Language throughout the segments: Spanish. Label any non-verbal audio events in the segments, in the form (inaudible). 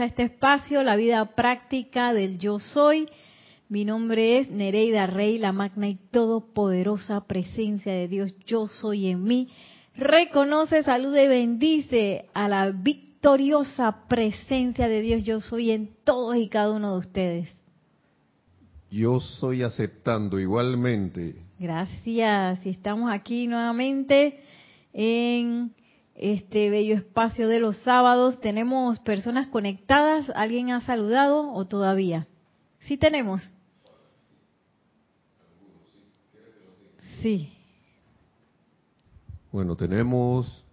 a este espacio, la vida práctica del yo soy. Mi nombre es Nereida Rey, la magna y todopoderosa presencia de Dios, yo soy en mí. Reconoce, saluda y bendice a la victoriosa presencia de Dios, yo soy en todos y cada uno de ustedes. Yo soy aceptando igualmente. Gracias. Y estamos aquí nuevamente en este bello espacio de los sábados. ¿Tenemos personas conectadas? ¿Alguien ha saludado o todavía? Sí tenemos. Sí. Bueno, tenemos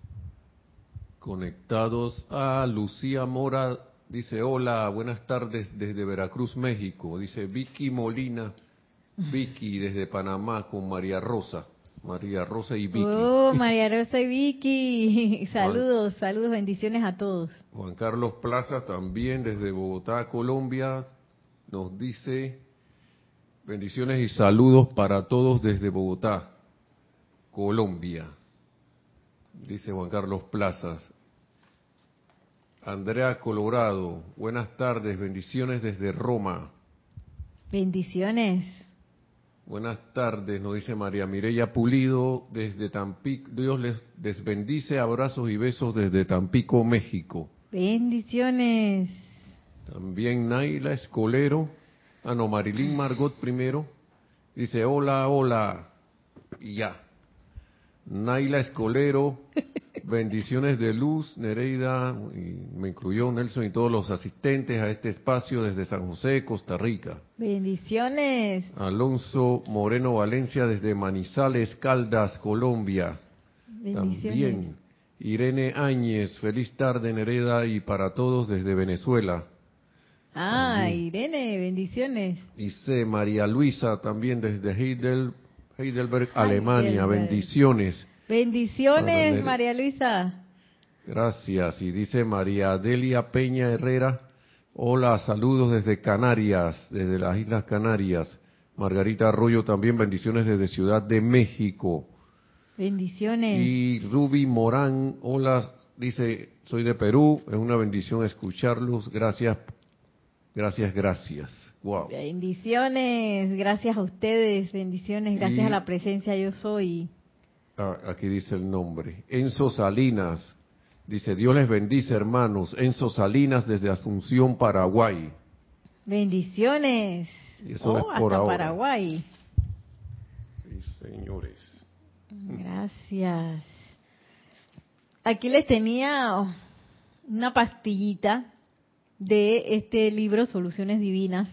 conectados a Lucía Mora. Dice, hola, buenas tardes desde Veracruz, México. Dice Vicky Molina, (laughs) Vicky desde Panamá con María Rosa. María Rosa y Vicky. Oh, María Rosa y Vicky. (laughs) Saludos, saludos, bendiciones a todos. Juan Carlos Plaza también desde Bogotá, Colombia, nos dice bendiciones y saludos para todos desde Bogotá, Colombia. Dice Juan Carlos Plazas. Andrea Colorado, buenas tardes, bendiciones desde Roma. Bendiciones. Buenas tardes, nos dice María Mireya Pulido desde Tampico. Dios les, bendice, abrazos y besos desde Tampico, México. Bendiciones. También Naila Escolero, ah no, Marilyn Margot primero, dice hola, hola, y ya. Naila Escolero, (laughs) bendiciones de luz, Nereida, y me incluyó Nelson y todos los asistentes a este espacio desde San José, Costa Rica. Bendiciones. Alonso Moreno Valencia desde Manizales, Caldas, Colombia. También. Irene Áñez, feliz tarde Nereida y para todos desde Venezuela. Ah, Irene, bendiciones. Dice María Luisa también desde Heidelberg, Alemania, bendiciones. Bendiciones, María Luisa. Gracias. Y dice María Delia Peña Herrera, hola, saludos desde Canarias, desde las Islas Canarias. Margarita Arroyo también, bendiciones desde Ciudad de México. Bendiciones. Y Ruby Morán, hola, dice, soy de Perú, es una bendición escucharlos, gracias, gracias, gracias. Wow. Bendiciones, gracias a ustedes, bendiciones, gracias a la presencia yo soy. Ah, aquí dice el nombre. Enzo Salinas. Dice, Dios les bendice, hermanos. Enzo Salinas desde Asunción, Paraguay. Bendiciones. Y eso es oh, por hasta Paraguay. Sí, señores. Gracias. Aquí les tenía una pastillita de este libro, Soluciones Divinas,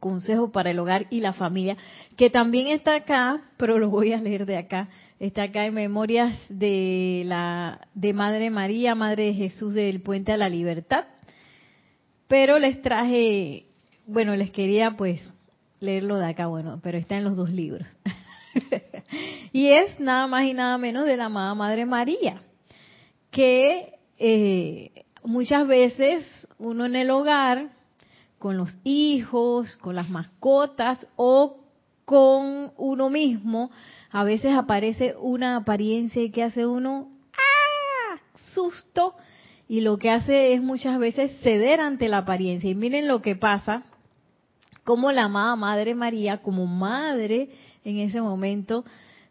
Consejo para el Hogar y la Familia, que también está acá, pero lo voy a leer de acá está acá en Memorias de la de Madre María, Madre de Jesús del Puente a la Libertad. Pero les traje, bueno, les quería pues leerlo de acá, bueno, pero está en los dos libros. (laughs) y es nada más y nada menos de la amada Madre María, que eh, muchas veces uno en el hogar, con los hijos, con las mascotas o con uno mismo, a veces aparece una apariencia y que hace uno ¡ah! susto y lo que hace es muchas veces ceder ante la apariencia. Y miren lo que pasa, como la amada Madre María, como madre en ese momento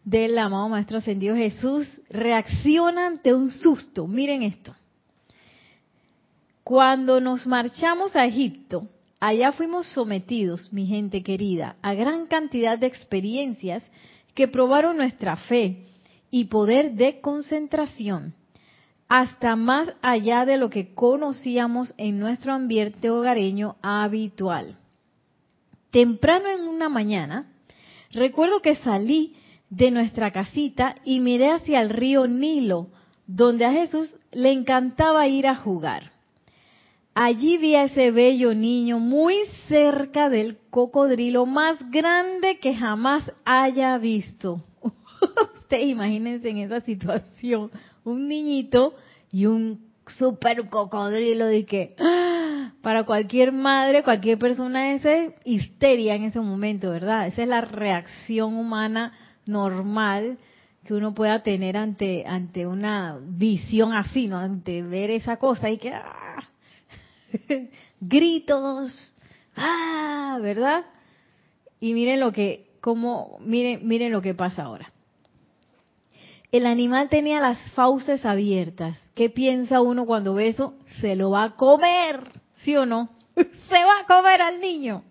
del amado Maestro Ascendido Jesús, reacciona ante un susto. Miren esto. Cuando nos marchamos a Egipto, allá fuimos sometidos, mi gente querida, a gran cantidad de experiencias que probaron nuestra fe y poder de concentración hasta más allá de lo que conocíamos en nuestro ambiente hogareño habitual. Temprano en una mañana, recuerdo que salí de nuestra casita y miré hacia el río Nilo, donde a Jesús le encantaba ir a jugar. Allí vi a ese bello niño muy cerca del cocodrilo más grande que jamás haya visto. (laughs) Ustedes imagínense en esa situación, un niñito y un super cocodrilo de que ¡ah! para cualquier madre, cualquier persona ese histeria en ese momento, ¿verdad? Esa es la reacción humana normal que uno pueda tener ante ante una visión así, ¿no? Ante ver esa cosa y que ¡ah! (laughs) gritos, ah, ¿verdad? Y miren lo que, cómo, miren, miren lo que pasa ahora. El animal tenía las fauces abiertas. ¿Qué piensa uno cuando ve eso? Se lo va a comer, ¿sí o no? (laughs) Se va a comer al niño.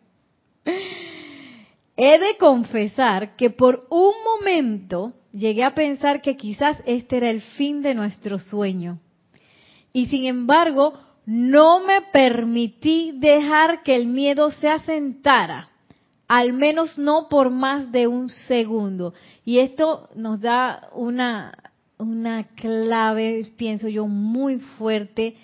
He de confesar que por un momento llegué a pensar que quizás este era el fin de nuestro sueño. Y sin embargo, no me permití dejar que el miedo se asentara, al menos no por más de un segundo. Y esto nos da una, una clave, pienso yo, muy fuerte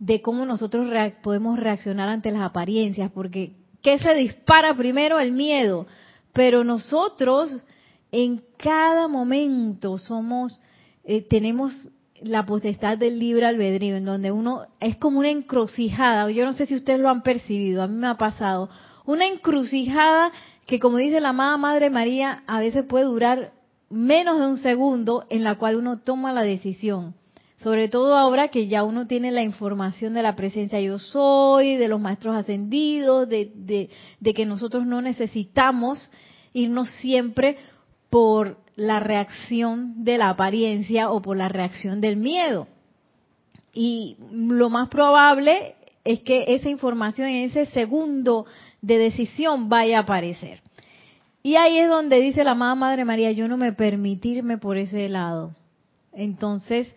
de cómo nosotros podemos reaccionar ante las apariencias, porque ¿qué se dispara primero? El miedo. Pero nosotros en cada momento somos, eh, tenemos la potestad del libre albedrío, en donde uno es como una encrucijada, yo no sé si ustedes lo han percibido, a mí me ha pasado, una encrucijada que como dice la amada Madre María, a veces puede durar menos de un segundo en la cual uno toma la decisión. Sobre todo ahora que ya uno tiene la información de la presencia yo soy, de los maestros ascendidos, de, de, de que nosotros no necesitamos irnos siempre por la reacción de la apariencia o por la reacción del miedo. Y lo más probable es que esa información en ese segundo de decisión vaya a aparecer. Y ahí es donde dice la amada Madre María, yo no me permitirme por ese lado. Entonces,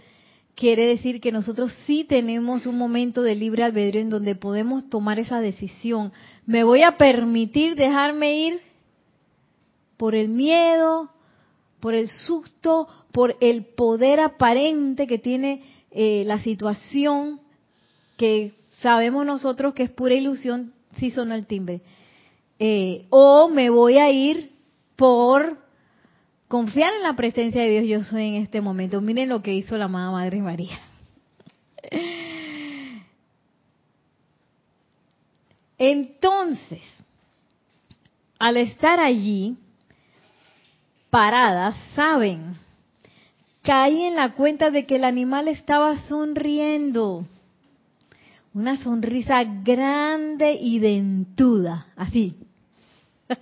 quiere decir que nosotros sí tenemos un momento de libre albedrío en donde podemos tomar esa decisión. ¿Me voy a permitir dejarme ir por el miedo, por el susto, por el poder aparente que tiene eh, la situación, que sabemos nosotros que es pura ilusión si sonó el timbre. Eh, o me voy a ir por confiar en la presencia de Dios yo soy en este momento. Miren lo que hizo la amada Madre María. Entonces, al estar allí, paradas saben, caí en la cuenta de que el animal estaba sonriendo. Una sonrisa grande y dentuda, así. (laughs)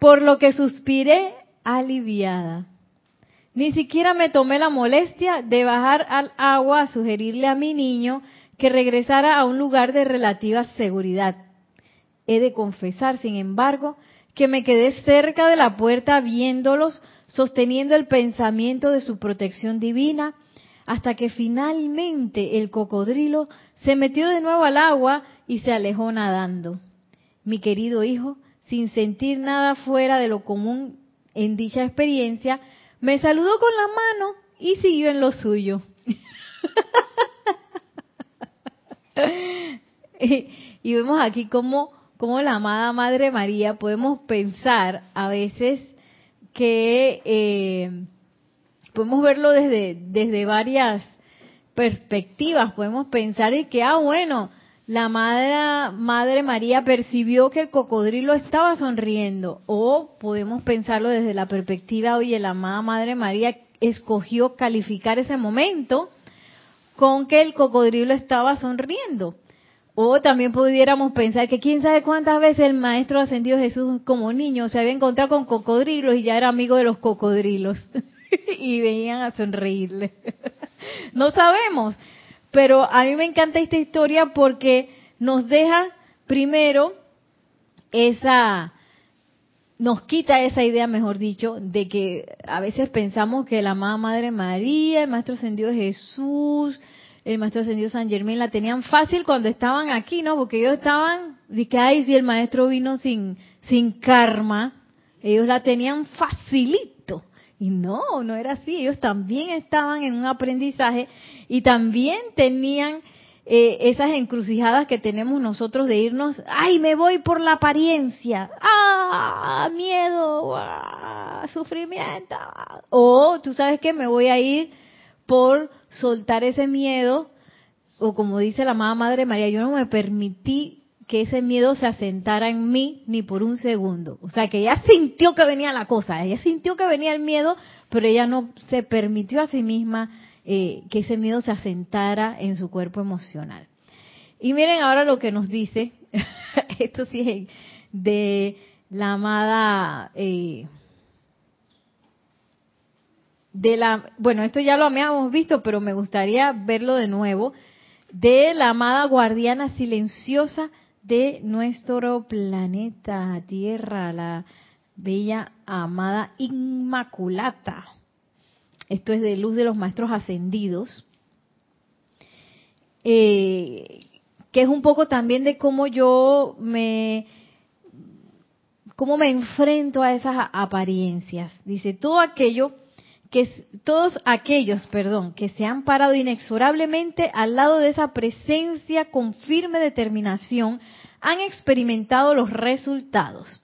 Por lo que suspiré aliviada. Ni siquiera me tomé la molestia de bajar al agua a sugerirle a mi niño que regresara a un lugar de relativa seguridad. He de confesar, sin embargo, que me quedé cerca de la puerta viéndolos, sosteniendo el pensamiento de su protección divina, hasta que finalmente el cocodrilo se metió de nuevo al agua y se alejó nadando. Mi querido hijo, sin sentir nada fuera de lo común en dicha experiencia, me saludó con la mano y siguió en lo suyo. (laughs) y, vemos aquí cómo como la amada Madre María podemos pensar a veces que eh, podemos verlo desde, desde varias perspectivas. Podemos pensar y que, ah, bueno, la madre, madre María percibió que el cocodrilo estaba sonriendo. O podemos pensarlo desde la perspectiva, oye, la amada Madre María escogió calificar ese momento con que el cocodrilo estaba sonriendo. O también pudiéramos pensar que quién sabe cuántas veces el Maestro Ascendido Jesús como niño se había encontrado con cocodrilos y ya era amigo de los cocodrilos. (laughs) y venían a sonreírle. (laughs) no sabemos. Pero a mí me encanta esta historia porque nos deja primero esa, nos quita esa idea, mejor dicho, de que a veces pensamos que la amada Madre María, el Maestro Ascendido Jesús, el maestro ascendido San Germán la tenían fácil cuando estaban aquí, ¿no? Porque ellos estaban, que, ay, si el maestro vino sin, sin karma, ellos la tenían facilito. Y no, no era así. Ellos también estaban en un aprendizaje y también tenían eh, esas encrucijadas que tenemos nosotros de irnos, ay, me voy por la apariencia, ah, miedo, ah, sufrimiento, o tú sabes que me voy a ir por soltar ese miedo, o como dice la amada Madre María, yo no me permití que ese miedo se asentara en mí ni por un segundo. O sea, que ella sintió que venía la cosa, ella sintió que venía el miedo, pero ella no se permitió a sí misma eh, que ese miedo se asentara en su cuerpo emocional. Y miren ahora lo que nos dice, (laughs) esto sí es de la amada, eh, de la, bueno, esto ya lo habíamos visto, pero me gustaría verlo de nuevo, de la amada guardiana silenciosa de nuestro planeta Tierra, la bella amada Inmaculata. Esto es de luz de los maestros ascendidos. Eh, que es un poco también de cómo yo me cómo me enfrento a esas apariencias. Dice, todo aquello que todos aquellos, perdón, que se han parado inexorablemente al lado de esa presencia con firme determinación, han experimentado los resultados.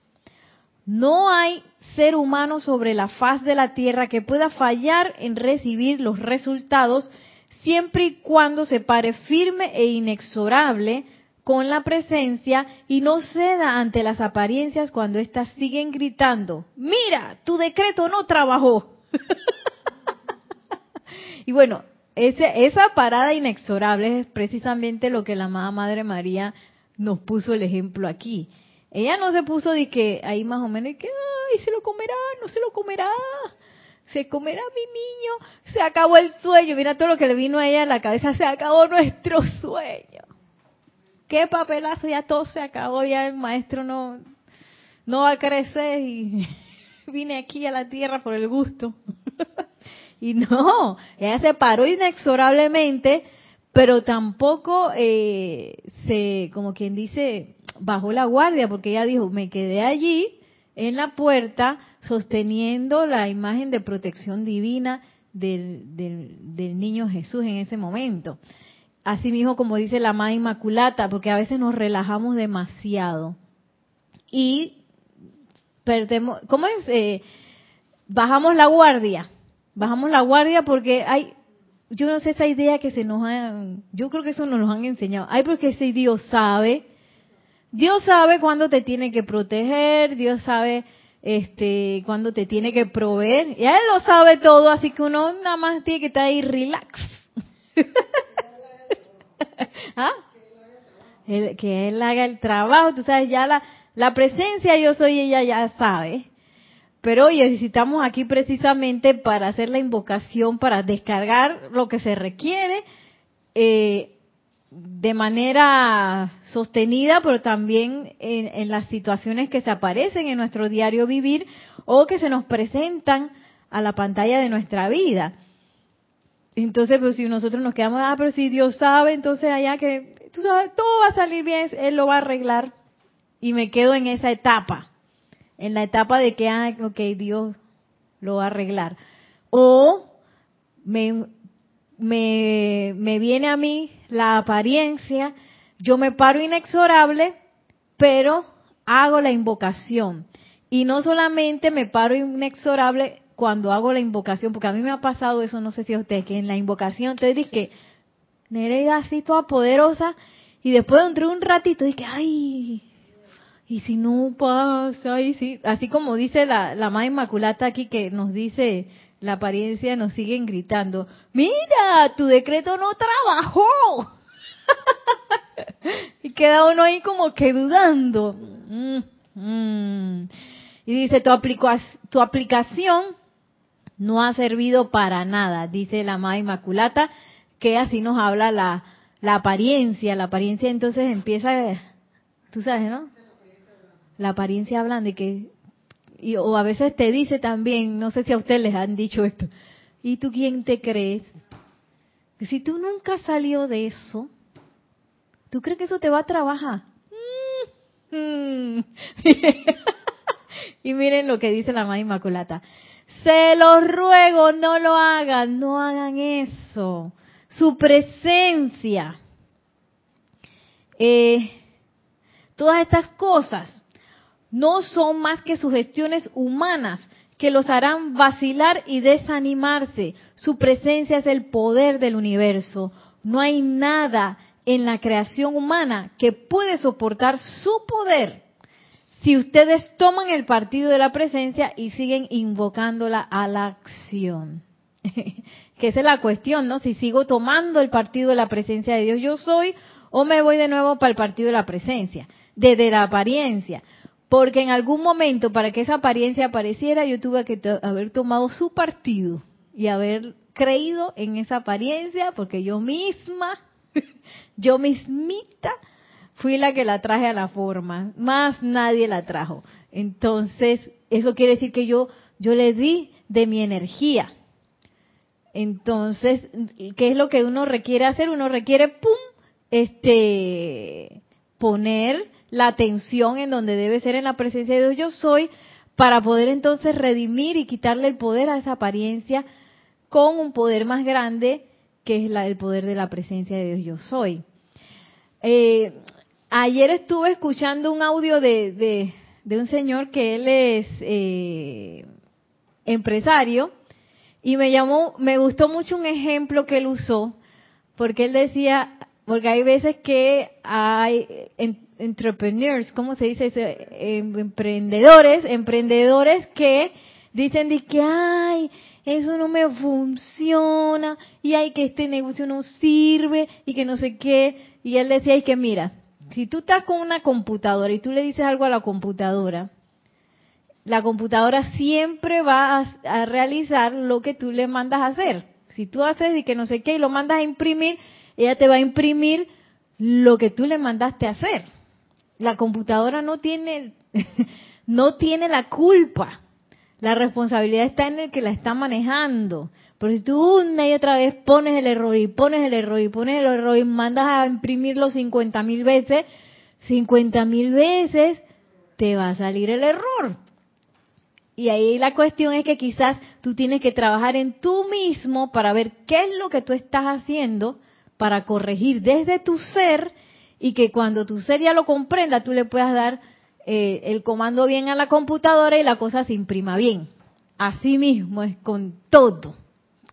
No hay ser humano sobre la faz de la tierra que pueda fallar en recibir los resultados siempre y cuando se pare firme e inexorable con la presencia y no ceda ante las apariencias cuando éstas siguen gritando, mira, tu decreto no trabajó. (laughs) y bueno, ese, esa parada inexorable es precisamente lo que la amada Madre María nos puso el ejemplo aquí. Ella no se puso de que ahí más o menos y que, ay, se lo comerá, no se lo comerá, se comerá mi niño, se acabó el sueño. Mira todo lo que le vino a ella a la cabeza, se acabó nuestro sueño. Qué papelazo, ya todo se acabó, ya el maestro no, no va a crecer y (laughs) vine aquí a la tierra por el gusto. (laughs) y no, ella se paró inexorablemente, pero tampoco eh, se, como quien dice, bajó la guardia, porque ella dijo, me quedé allí en la puerta sosteniendo la imagen de protección divina del, del, niño Jesús en ese momento. Asimismo, como dice la Madre Inmaculata, porque a veces nos relajamos demasiado y perdemos, ¿cómo es? Eh, bajamos la guardia, bajamos la guardia porque hay, yo no sé esa idea que se nos ha, yo creo que eso nos lo han enseñado, hay porque ese Dios sabe Dios sabe cuándo te tiene que proteger, Dios sabe este cuándo te tiene que proveer. Y Él lo sabe todo, así que uno nada más tiene que estar ahí relax. (laughs) ¿Ah? que Él haga el trabajo, tú sabes, ya la, la presencia yo soy, ella ya sabe. Pero oye, si estamos aquí precisamente para hacer la invocación, para descargar lo que se requiere, eh, de manera sostenida, pero también en, las situaciones que se aparecen en nuestro diario vivir o que se nos presentan a la pantalla de nuestra vida. Entonces, pues si nosotros nos quedamos, ah, pero si Dios sabe, entonces allá que, tú sabes, todo va a salir bien, Él lo va a arreglar. Y me quedo en esa etapa, en la etapa de que, ah, ok, Dios lo va a arreglar. O me, me, me viene a mí la apariencia, yo me paro inexorable, pero hago la invocación. Y no solamente me paro inexorable cuando hago la invocación, porque a mí me ha pasado eso, no sé si a ustedes, que en la invocación te dice que Nereida así toda poderosa, y después de un ratito dije, ay, y si no pasa, y si, así como dice la, la Madre Inmaculata aquí que nos dice la apariencia nos siguen gritando, mira, tu decreto no trabajó. (laughs) y queda uno ahí como que dudando. Mm, mm. Y dice, tu, tu aplicación no ha servido para nada, dice la Madre Inmaculata, que así nos habla la, la apariencia. La apariencia entonces empieza, tú sabes, ¿no? La apariencia hablando y que y, o a veces te dice también, no sé si a ustedes les han dicho esto, ¿y tú quién te crees? Que si tú nunca salió de eso, ¿tú crees que eso te va a trabajar? Mm. (laughs) y miren lo que dice la Madre Inmaculata. Se los ruego, no lo hagan, no hagan eso. Su presencia. Eh, todas estas cosas no son más que sugestiones humanas que los harán vacilar y desanimarse. Su presencia es el poder del universo. No hay nada en la creación humana que puede soportar su poder si ustedes toman el partido de la presencia y siguen invocándola a la acción. (laughs) que esa es la cuestión, ¿no? Si sigo tomando el partido de la presencia de Dios yo soy o me voy de nuevo para el partido de la presencia, desde la apariencia. Porque en algún momento, para que esa apariencia apareciera, yo tuve que haber tomado su partido y haber creído en esa apariencia, porque yo misma, (laughs) yo mismita, fui la que la traje a la forma, más nadie la trajo. Entonces, eso quiere decir que yo, yo le di de mi energía. Entonces, ¿qué es lo que uno requiere hacer? Uno requiere, pum, este, poner la atención en donde debe ser en la presencia de Dios yo soy, para poder entonces redimir y quitarle el poder a esa apariencia con un poder más grande que es la, el poder de la presencia de Dios yo soy. Eh, ayer estuve escuchando un audio de, de, un señor que él es eh, empresario y me llamó, me gustó mucho un ejemplo que él usó porque él decía, porque hay veces que hay entrepreneurs, ¿cómo se dice? Em, emprendedores, emprendedores que dicen de que, ay, eso no me funciona, y ay, que este negocio no sirve, y que no sé qué. Y él decía, y que mira, si tú estás con una computadora y tú le dices algo a la computadora, la computadora siempre va a, a realizar lo que tú le mandas a hacer. Si tú haces y que no sé qué y lo mandas a imprimir, ella te va a imprimir lo que tú le mandaste a hacer. La computadora no tiene, (laughs) no tiene la culpa. La responsabilidad está en el que la está manejando. Pero si tú una y otra vez pones el error y pones el error y pones el error y mandas a imprimirlo 50 mil veces, 50 mil veces te va a salir el error. Y ahí la cuestión es que quizás tú tienes que trabajar en tú mismo para ver qué es lo que tú estás haciendo para corregir desde tu ser y que cuando tu ser ya lo comprenda, tú le puedas dar eh, el comando bien a la computadora y la cosa se imprima bien. Así mismo es con todo,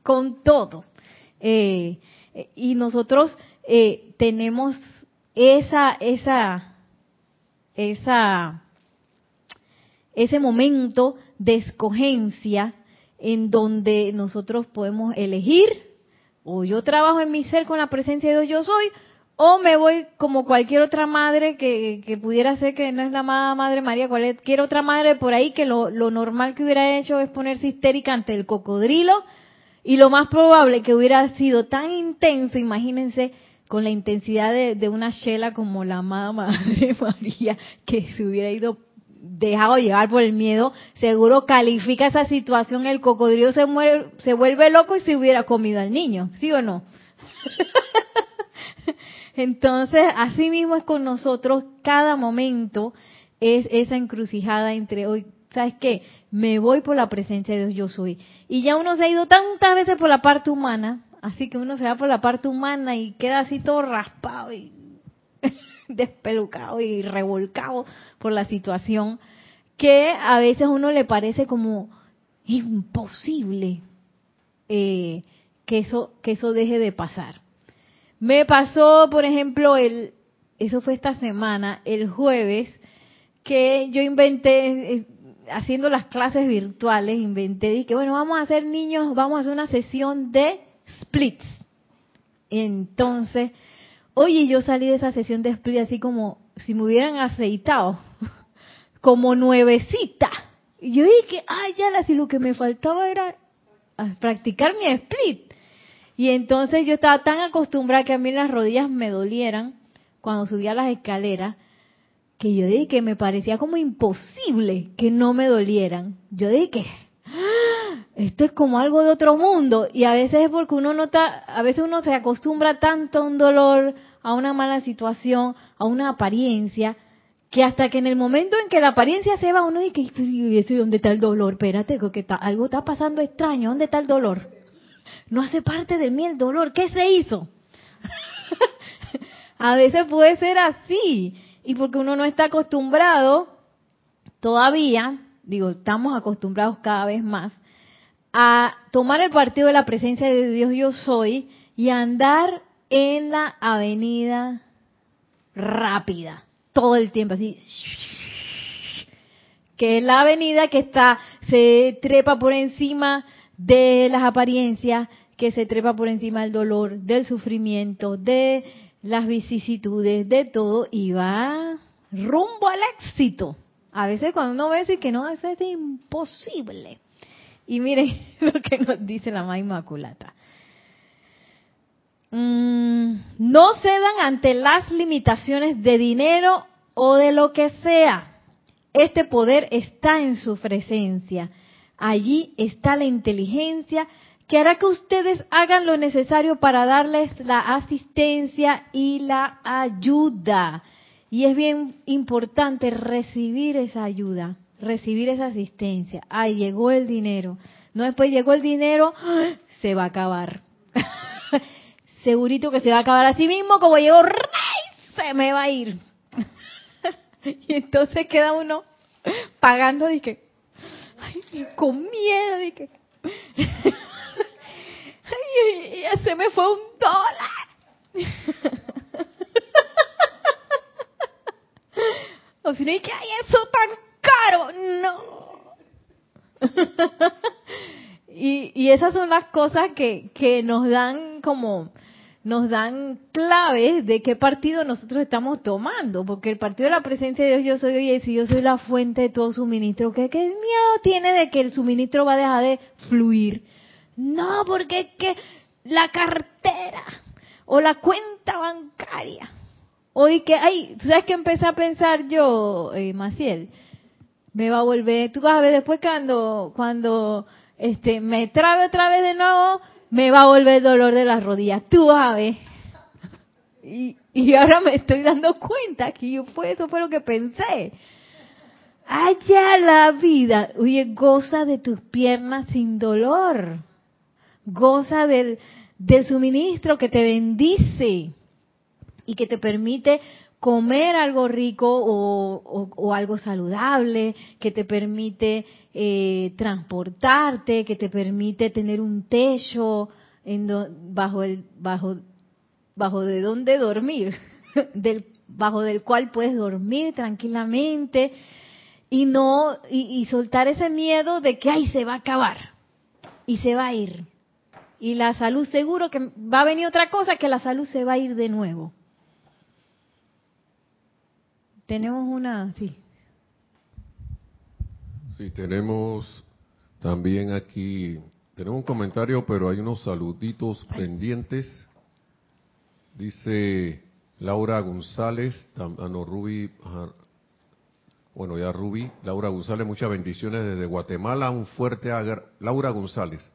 con todo. Eh, y nosotros eh, tenemos esa, esa, esa, ese momento de escogencia en donde nosotros podemos elegir o yo trabajo en mi ser con la presencia de Dios yo soy, o me voy como cualquier otra madre que, pudiera ser que no es la amada Madre María, cualquier otra madre por ahí que lo, normal que hubiera hecho es ponerse histérica ante el cocodrilo y lo más probable que hubiera sido tan intenso, imagínense, con la intensidad de, una shela como la amada Madre (laughs) María, que se hubiera ido dejado llevar por el miedo, seguro califica esa situación, el cocodrilo se, se vuelve loco y se hubiera comido al niño, ¿sí o no? (laughs) Entonces, así mismo es con nosotros, cada momento es esa encrucijada entre hoy, ¿sabes qué? Me voy por la presencia de Dios, yo soy. Y ya uno se ha ido tantas veces por la parte humana, así que uno se va por la parte humana y queda así todo raspado y (laughs) despelucado y revolcado por la situación, que a veces uno le parece como imposible eh, que eso que eso deje de pasar. Me pasó, por ejemplo, el eso fue esta semana, el jueves, que yo inventé eh, haciendo las clases virtuales, inventé que bueno, vamos a hacer niños, vamos a hacer una sesión de splits. Entonces, Oye, yo salí de esa sesión de split así como si me hubieran aceitado, (laughs) como nuevecita. Y yo dije, ay, ya, si lo que me faltaba era practicar mi split. Y entonces yo estaba tan acostumbrada que a mí las rodillas me dolieran cuando subía las escaleras, que yo dije que me parecía como imposible que no me dolieran. Yo dije, ¡Ah! esto es como algo de otro mundo y a veces es porque uno nota, a veces uno se acostumbra tanto a un dolor, a una mala situación, a una apariencia, que hasta que en el momento en que la apariencia se va, uno dice, ¿y eso dónde está el dolor? Espérate, que algo está pasando extraño, ¿dónde está el dolor? No hace parte de mí el dolor, ¿qué se hizo? (laughs) a veces puede ser así, y porque uno no está acostumbrado todavía, digo, estamos acostumbrados cada vez más, a tomar el partido de la presencia de Dios yo soy y andar en la avenida rápida, todo el tiempo así, que es la avenida que está, se trepa por encima de las apariencias que se trepa por encima del dolor, del sufrimiento, de las vicisitudes, de todo y va rumbo al éxito. A veces cuando uno ve que no, eso es imposible. Y miren (laughs) lo que nos dice la más inmaculata. Mm, no cedan ante las limitaciones de dinero o de lo que sea. Este poder está en su presencia. Allí está la inteligencia que hará que ustedes hagan lo necesario para darles la asistencia y la ayuda. Y es bien importante recibir esa ayuda, recibir esa asistencia. Ay, llegó el dinero. No después llegó el dinero, se va a acabar. (laughs) Segurito que se va a acabar así mismo, como llegó Rey, se me va a ir. (laughs) y entonces queda uno pagando, dije, ay, con miedo, dije. ay, ya se me fue un dólar. o si no, que hay eso tan caro, no. (laughs) y, y esas son las cosas que, que nos dan como nos dan claves de qué partido nosotros estamos tomando, porque el partido de la presencia de Dios, yo soy y si yo soy la fuente de todo suministro, ¿qué, ¿qué miedo tiene de que el suministro va a dejar de fluir? No, porque es que la cartera o la cuenta bancaria, hoy que, ay, ¿sabes qué empecé a pensar yo, eh, Maciel? Me va a volver, tú vas a ver después cuando, cuando, este, me trabe otra vez de nuevo, me va a volver el dolor de las rodillas. Tú a ver. Y, y ahora me estoy dando cuenta que yo fue, eso fue lo que pensé. Allá la vida. Oye, goza de tus piernas sin dolor. Goza del, del suministro que te bendice y que te permite comer algo rico o, algo saludable, que te permite eh, transportarte, que te permite tener un techo en bajo el bajo bajo de donde dormir, (laughs) del bajo del cual puedes dormir tranquilamente y no y, y soltar ese miedo de que ay se va a acabar y se va a ir y la salud seguro que va a venir otra cosa que la salud se va a ir de nuevo tenemos una, sí. Sí, tenemos también aquí, tenemos un comentario, pero hay unos saluditos pendientes. Dice Laura González, a no, Ruby, bueno, ya Ruby, Laura González, muchas bendiciones desde Guatemala, un fuerte, Laura González,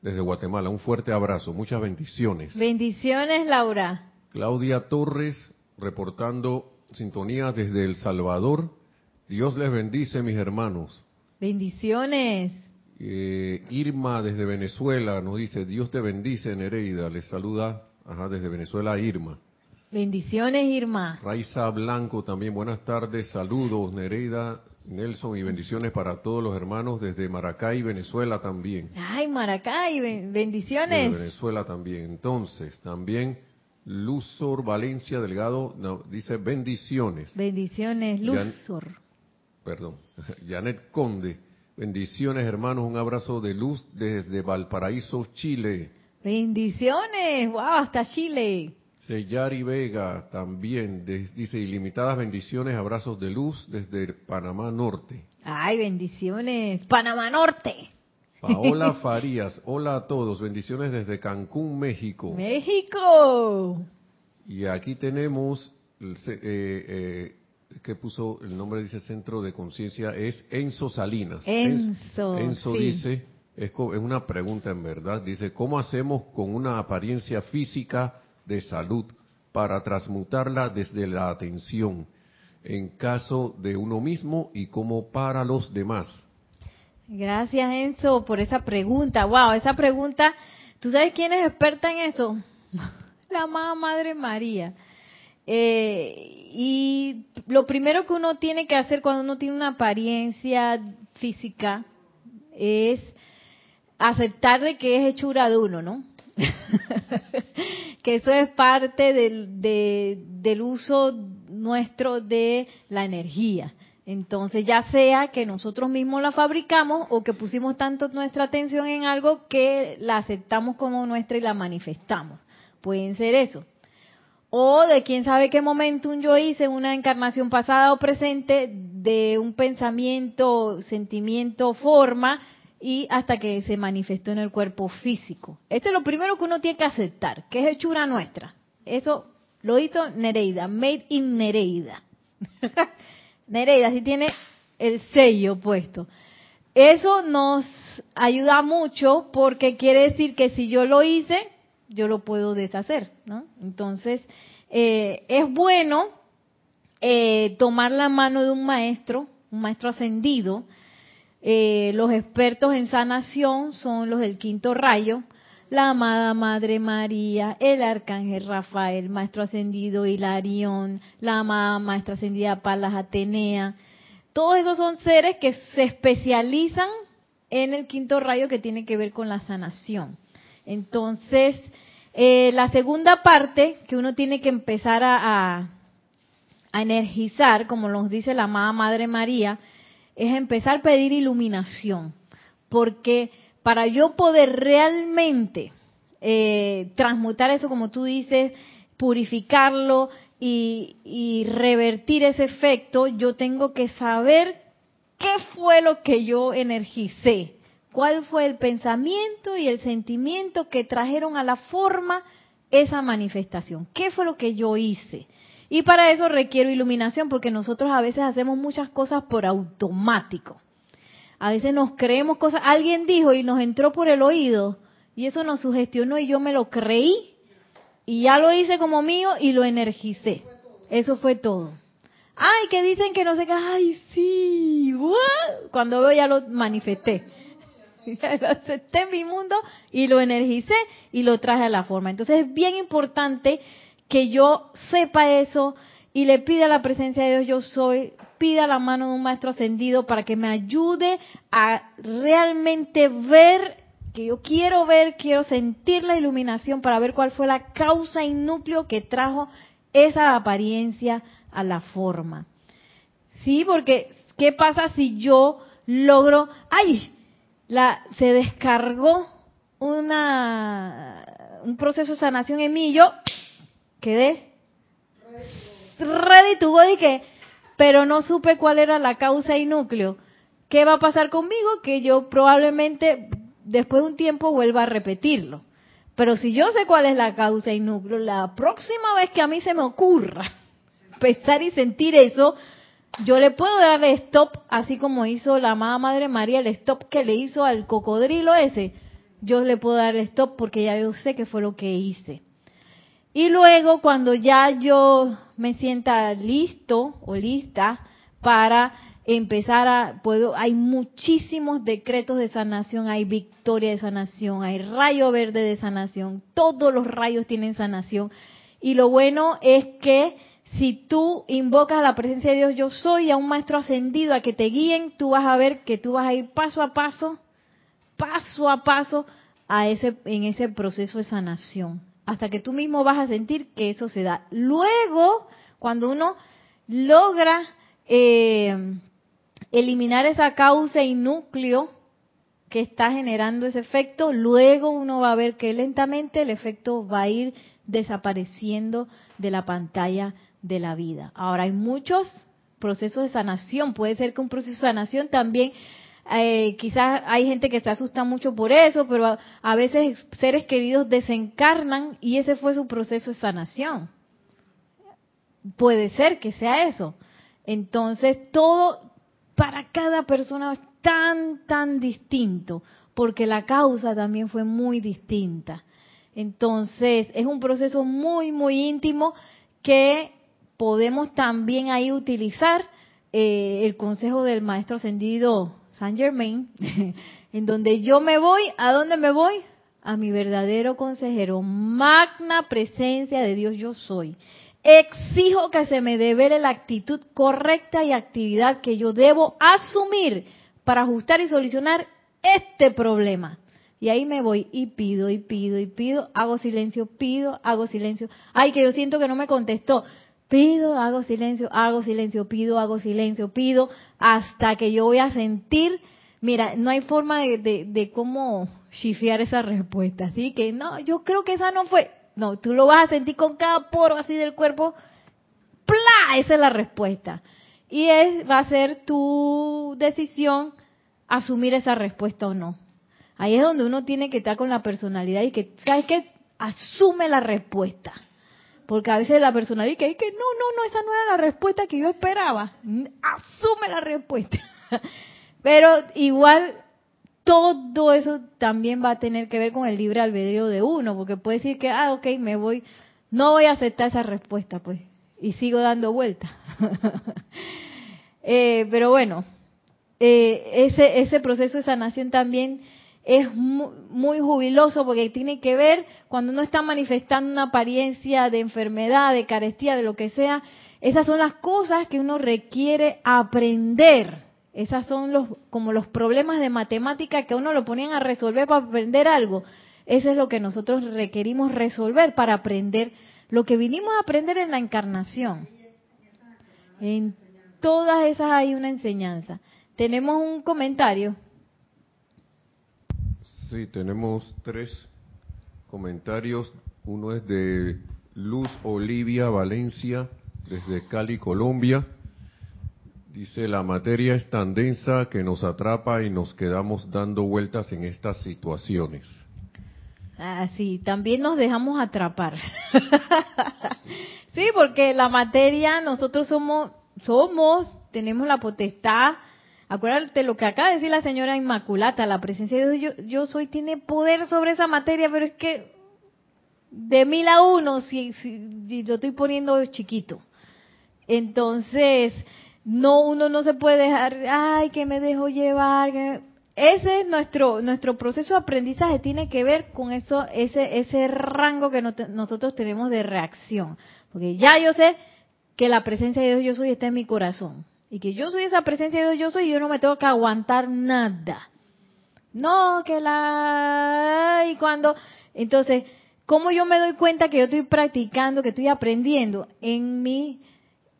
desde Guatemala, un fuerte abrazo, muchas bendiciones. Bendiciones, Laura. Claudia Torres, reportando sintonía desde El Salvador. Dios les bendice, mis hermanos. Bendiciones. Eh, Irma desde Venezuela nos dice, Dios te bendice, Nereida. Les saluda ajá, desde Venezuela Irma. Bendiciones, Irma. Raiza Blanco también, buenas tardes, saludos, Nereida, Nelson, y bendiciones para todos los hermanos desde Maracay, Venezuela también. Ay, Maracay, bendiciones. Desde Venezuela también. Entonces, también Luzor Valencia Delgado dice bendiciones. Bendiciones, Luzor. perdón, (laughs) Janet Conde. Bendiciones, hermanos. Un abrazo de luz desde Valparaíso, Chile. Bendiciones. Wow, hasta Chile. Seyari Vega también dice ilimitadas bendiciones, abrazos de luz desde Panamá Norte. Ay, bendiciones. Panamá Norte. Paola (laughs) Farías, hola a todos, bendiciones desde Cancún, México. México. Y aquí tenemos, eh, eh, que puso el nombre, dice Centro de Conciencia, es Enzo Salinas. Enzo. Enzo dice, es, es una pregunta en verdad, dice, ¿cómo hacemos con una apariencia física de salud para transmutarla desde la atención en caso de uno mismo y como para los demás? Gracias, Enzo, por esa pregunta. Wow, esa pregunta, ¿tú sabes quién es experta en eso? (laughs) La amada Madre María. Eh, y lo primero que uno tiene que hacer cuando uno tiene una apariencia física es aceptar de que es hechura de uno, ¿no? (laughs) que eso es parte del, del uso nuestro de la energía. Entonces, ya sea que nosotros mismos la fabricamos o que pusimos tanto nuestra atención en algo que la aceptamos como nuestra y la manifestamos. Pueden ser eso. O de quién sabe qué momento yo hice una encarnación pasada o presente de un pensamiento, sentimiento, forma y hasta que se manifestó en el cuerpo físico. Esto es lo primero que uno tiene que aceptar, que es hechura nuestra. Eso lo hizo Nereida, made in Nereida. (laughs) Nereida sí tiene el sello puesto. Eso nos ayuda mucho porque quiere decir que si yo lo hice, yo lo puedo deshacer, ¿no? Entonces, eh, es bueno eh, tomar la mano de un maestro, un maestro ascendido. Eh, los expertos en sanación son los del quinto rayo, la amada Madre María, el Arcángel Rafael, Maestro Ascendido Hilarión, la amada Maestra Ascendida Palas Atenea. Todos esos son seres que se especializan en el quinto rayo que tiene que ver con la sanación. Entonces, eh, la segunda parte que uno tiene que empezar a, a energizar, como nos dice la amada Madre María, es empezar a pedir iluminación. Porque para yo poder realmente eh, transmutar eso, como tú dices, purificarlo y, revertir ese efecto, yo tengo que saber qué fue lo que yo energicé, cuál fue el pensamiento y el sentimiento que trajeron a la forma esa manifestación, qué fue lo que yo hice. Y para eso requiero iluminación, porque nosotros a veces hacemos muchas cosas por automático. A veces nos creemos cosas. Alguien dijo y nos entró por el oído y eso nos sugestionó y yo me lo creí y ya lo hice como mío y lo energicé. Eso fue todo. Ay, que dicen que no sé qué. Ay, sí. Cuando veo ya lo manifesté. (laughs) lo acepté en mi mundo y lo energicé y lo traje a la forma. Entonces es bien importante que yo sepa eso y le pida la presencia de Dios yo soy pida la mano de un maestro ascendido para que me ayude a realmente ver, que yo quiero ver, quiero sentir la iluminación para ver cuál fue la causa y núcleo que trajo esa apariencia a la forma. Sí, porque ¿qué pasa si yo logro, ay, la se descargó una un proceso de sanación en mí y yo quedé ready to y que pero no supe cuál era la causa y núcleo. ¿Qué va a pasar conmigo? Que yo probablemente después de un tiempo vuelva a repetirlo. Pero si yo sé cuál es la causa y núcleo, la próxima vez que a mí se me ocurra (laughs) pensar y sentir eso, yo le puedo dar stop, así como hizo la amada Madre María, el stop que le hizo al cocodrilo ese. Yo le puedo dar stop porque ya yo sé qué fue lo que hice. Y luego cuando ya yo me sienta listo o lista para empezar a puedo hay muchísimos decretos de sanación, hay victoria de sanación, hay rayo verde de sanación, todos los rayos tienen sanación. Y lo bueno es que si tú invocas la presencia de Dios yo soy a un maestro ascendido a que te guíen, tú vas a ver que tú vas a ir paso a paso, paso a paso a ese en ese proceso de sanación hasta que tú mismo vas a sentir que eso se da. Luego, cuando uno logra eh, eliminar esa causa y núcleo que está generando ese efecto, luego uno va a ver que lentamente el efecto va a ir desapareciendo de la pantalla de la vida. Ahora hay muchos procesos de sanación, puede ser que un proceso de sanación también eh, quizás hay gente que se asusta mucho por eso, pero a, veces seres queridos desencarnan y ese fue su proceso de sanación. Puede ser que sea eso. Entonces, todo para cada persona es tan, tan distinto, porque la causa también fue muy distinta. Entonces, es un proceso muy, muy íntimo que podemos también ahí utilizar eh, el consejo del maestro ascendido Saint Germain, (laughs) en donde yo me voy, ¿a dónde me voy? A mi verdadero consejero, magna presencia de Dios yo soy. Exijo que se me devele la actitud correcta y actividad que yo debo asumir para ajustar y solucionar este problema. Y ahí me voy y pido y pido y pido, hago silencio, pido, hago silencio. Ay, que yo siento que no me contestó. Pido, hago silencio, hago silencio, pido, hago silencio, pido, hasta que yo voy a sentir, mira, no hay forma de, cómo chifiar esa respuesta, así que no, yo creo que esa no fue, no, tú lo vas a sentir con cada poro así del cuerpo, ¡plá! Esa es la respuesta. Y es, va a ser tu decisión asumir esa respuesta o no. Ahí es donde uno tiene que estar con la personalidad y que, ¿sabes qué? Asume la respuesta. Porque a veces la personalidad que, que no, no, no, esa no era la respuesta que yo esperaba. Asume la respuesta. (laughs) Pero igual todo eso también va a tener que ver con el libre albedrío de uno, porque puede decir que, ah, ok, me voy, no voy a aceptar esa respuesta, pues, y sigo dando vueltas. (laughs) eh, pero bueno, eh, ese, ese proceso de sanación también es muy, jubiloso porque tiene que ver cuando uno está manifestando una apariencia de enfermedad, de carestía, de lo que sea. Esas son las cosas que uno requiere aprender. Esas son los como los problemas de matemática que uno lo ponían a resolver para aprender algo. Eso es lo que nosotros requerimos resolver para aprender lo que vinimos a aprender en la encarnación. En todas esas hay una enseñanza. Tenemos un comentario. Sí, tenemos tres comentarios. Uno es de Luz Olivia Valencia, desde Cali, Colombia. Dice, la materia es tan densa que nos atrapa y nos quedamos dando vueltas en estas situaciones. Ah, sí, también nos dejamos atrapar. (laughs) sí, porque la materia, nosotros somos, somos, tenemos la potestad Acuérdate lo que acaba de decir la señora Inmaculata, la presencia de Dios, yo, soy, tiene poder sobre esa materia, pero es que de mil a uno, si, si yo estoy poniendo chiquito. Entonces, no, uno no se puede dejar, ay, que me dejo llevar. Ese es nuestro, nuestro proceso de aprendizaje, tiene que ver con eso, ese, ese rango que nosotros tenemos de reacción. Porque ya yo sé que la presencia de Dios yo soy está en mi corazón. Y que yo soy esa presencia de Dios, yo soy y yo no me tengo que aguantar nada. No, que la... Y cuando... Entonces, ¿cómo yo me doy cuenta que yo estoy practicando, que estoy aprendiendo en mi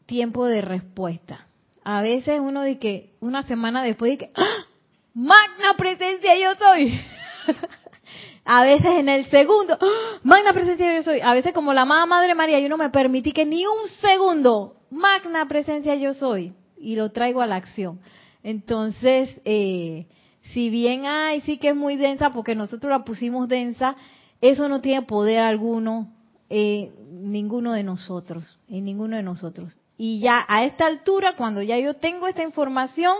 tiempo de respuesta? A veces uno dice que una semana después dice, ¡Ah! magna presencia yo soy. (laughs) a veces en el segundo, ¡Ah! magna presencia yo soy. A veces como la amada Madre María, yo no me permití que ni un segundo, magna presencia yo soy y lo traigo a la acción. Entonces, eh, si bien hay, sí que es muy densa, porque nosotros la pusimos densa, eso no tiene poder alguno en ninguno de nosotros, en ninguno de nosotros. Y ya a esta altura, cuando ya yo tengo esta información,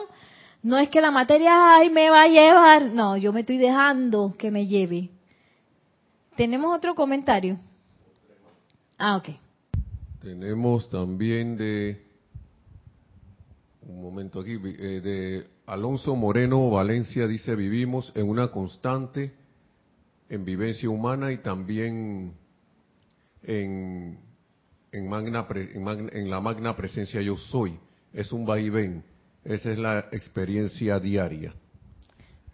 no es que la materia, ay, me va a llevar, no, yo me estoy dejando que me lleve. ¿Tenemos otro comentario? Ah, ok. Tenemos también de un momento aquí, eh, de Alonso Moreno Valencia dice, vivimos en una constante en vivencia humana y también en, en, magna, en, la magna presencia yo soy. Es un vaivén. Esa es la experiencia diaria.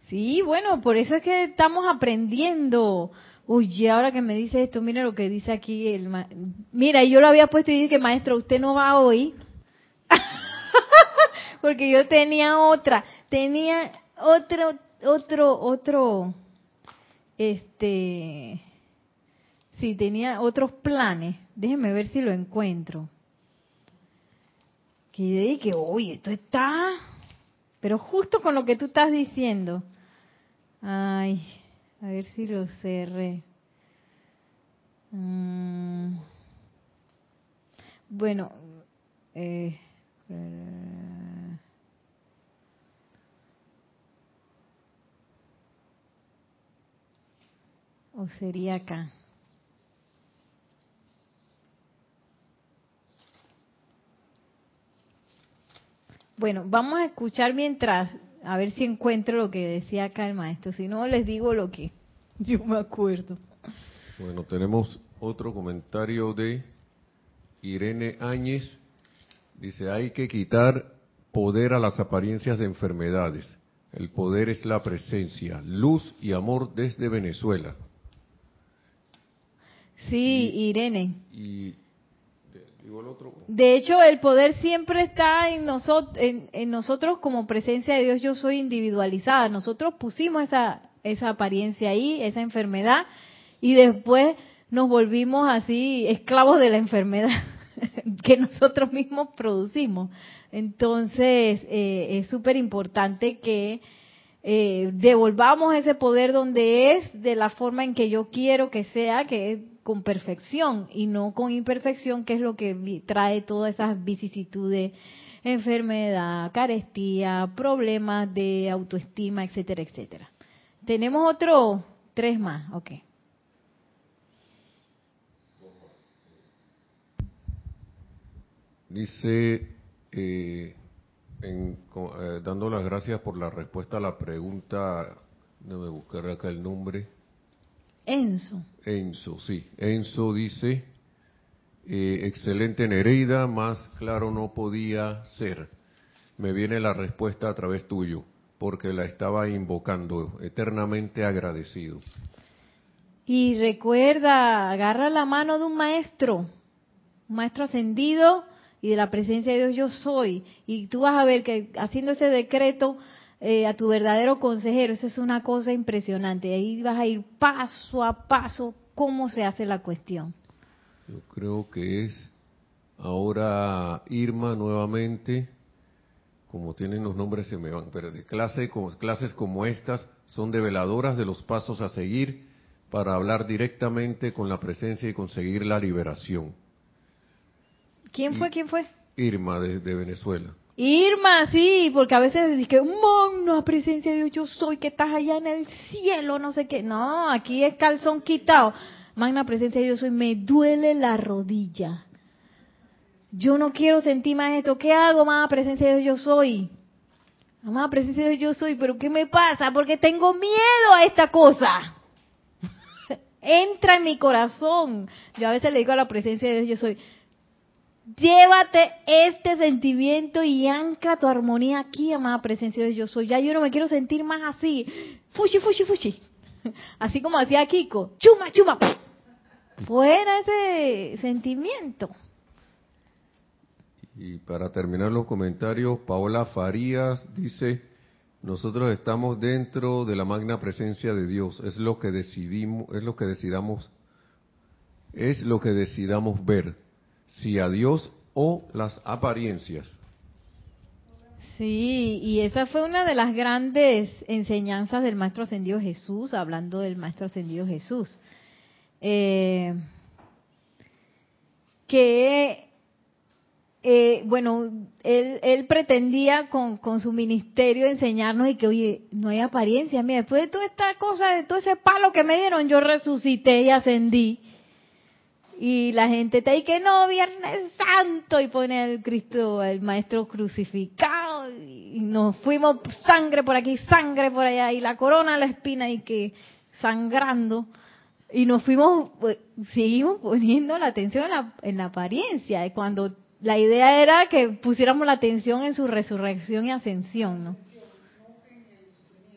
Sí, bueno, por eso es que estamos aprendiendo. Uy, ahora que me dice esto, mira lo que dice aquí el Mira, yo lo había puesto y dije, maestro, usted no va hoy (laughs) porque yo tenía otra, tenía otro, otro, otro, este, sí, tenía otros planes. Déjenme ver si lo encuentro. Que yo dije, oye, esto está, pero justo con lo que tú estás diciendo. Ay, a ver si lo cerré. Mm. bueno, eh, ¿O sería acá? Bueno, vamos a escuchar mientras, a ver si encuentro lo que decía acá el maestro. Si no, les digo lo que (laughs) yo me acuerdo. Bueno, tenemos otro comentario de Irene Áñez. Dice, hay que quitar poder a las apariencias de enfermedades. El poder es la presencia, luz y amor desde Venezuela. Sí, Irene. Y digo De hecho, el poder siempre está en, nosotros, en, nosotros como presencia de Dios. Yo soy individualizada. Nosotros pusimos esa, esa apariencia ahí, esa enfermedad, y después nos volvimos así esclavos de la enfermedad (laughs) que nosotros mismos producimos. Entonces, eh, es súper importante que eh, devolvamos ese poder donde es, de la forma en que yo quiero que sea, que es con perfección y no con imperfección, que es lo que trae todas esas vicisitudes, enfermedad, carestía, problemas de autoestima, etcétera, etcétera. Tenemos otro, tres más, ok. Dice, eh, eh, dando las gracias por la respuesta a la pregunta, déjame buscar acá el nombre. Enzo. Enzo, sí. Enzo dice, eh, excelente Nereida, más claro no podía ser. Me viene la respuesta a través tuyo, porque la estaba invocando, eternamente agradecido. Y recuerda, agarra la mano de un maestro, un maestro ascendido y de la presencia de Dios yo soy. Y tú vas a ver que haciendo ese decreto eh, a tu verdadero consejero. Eso es una cosa impresionante. Ahí vas a ir paso a paso cómo se hace la cuestión. Yo creo que es ahora Irma nuevamente, como tienen los nombres se me van, pero de clase, como, clases como estas son develadoras de los pasos a seguir para hablar directamente con la presencia y conseguir la liberación. ¿Quién fue? ¿Quién fue? Irma de Venezuela. Irma, sí, porque a veces dice que magna presencia de Dios, yo soy, que estás allá en el cielo, no sé qué. No, aquí es calzón quitado. Magna presencia de Dios, soy, me duele la rodilla. Yo no quiero sentir más esto. ¿Qué hago, magna presencia de Dios, yo soy? Magna presencia de Dios, yo soy, pero ¿qué me pasa? Porque tengo miedo a esta cosa. (laughs) Entra en mi corazón. Yo a veces le digo a la presencia de Dios, yo soy, Llévate este sentimiento y ancla tu armonía aquí, amada presencia de yo soy. Ya yo no me quiero sentir más así. Fushi, fushi, fushi. (laughs) Así como hacía Kiko. Chuma, chuma. Fuera ese sentimiento. Y para terminar los comentarios, Paola Farías dice, nosotros estamos dentro de la magna presencia de Dios. Es lo que decidimos, es lo que decidamos, es lo que decidamos ver si a Dios o las apariencias. Sí, y esa fue una de las grandes enseñanzas del Maestro Ascendido Jesús, hablando del Maestro Ascendido Jesús. Eh, que, eh, bueno, él, pretendía con, con, su ministerio enseñarnos y que, oye, no hay apariencia. Mira, después de toda esta cosa, de todo ese palo que me dieron, yo resucité y ascendí. Y la gente te dice que no, Viernes Santo, y pone al Cristo, el Maestro crucificado, y nos fuimos sangre por aquí, sangre por allá, y la corona la espina, y que sangrando. Y nos fuimos, pues, seguimos poniendo la atención en la, en la apariencia, cuando la idea era que pusiéramos la atención en su resurrección y ascensión, ¿no?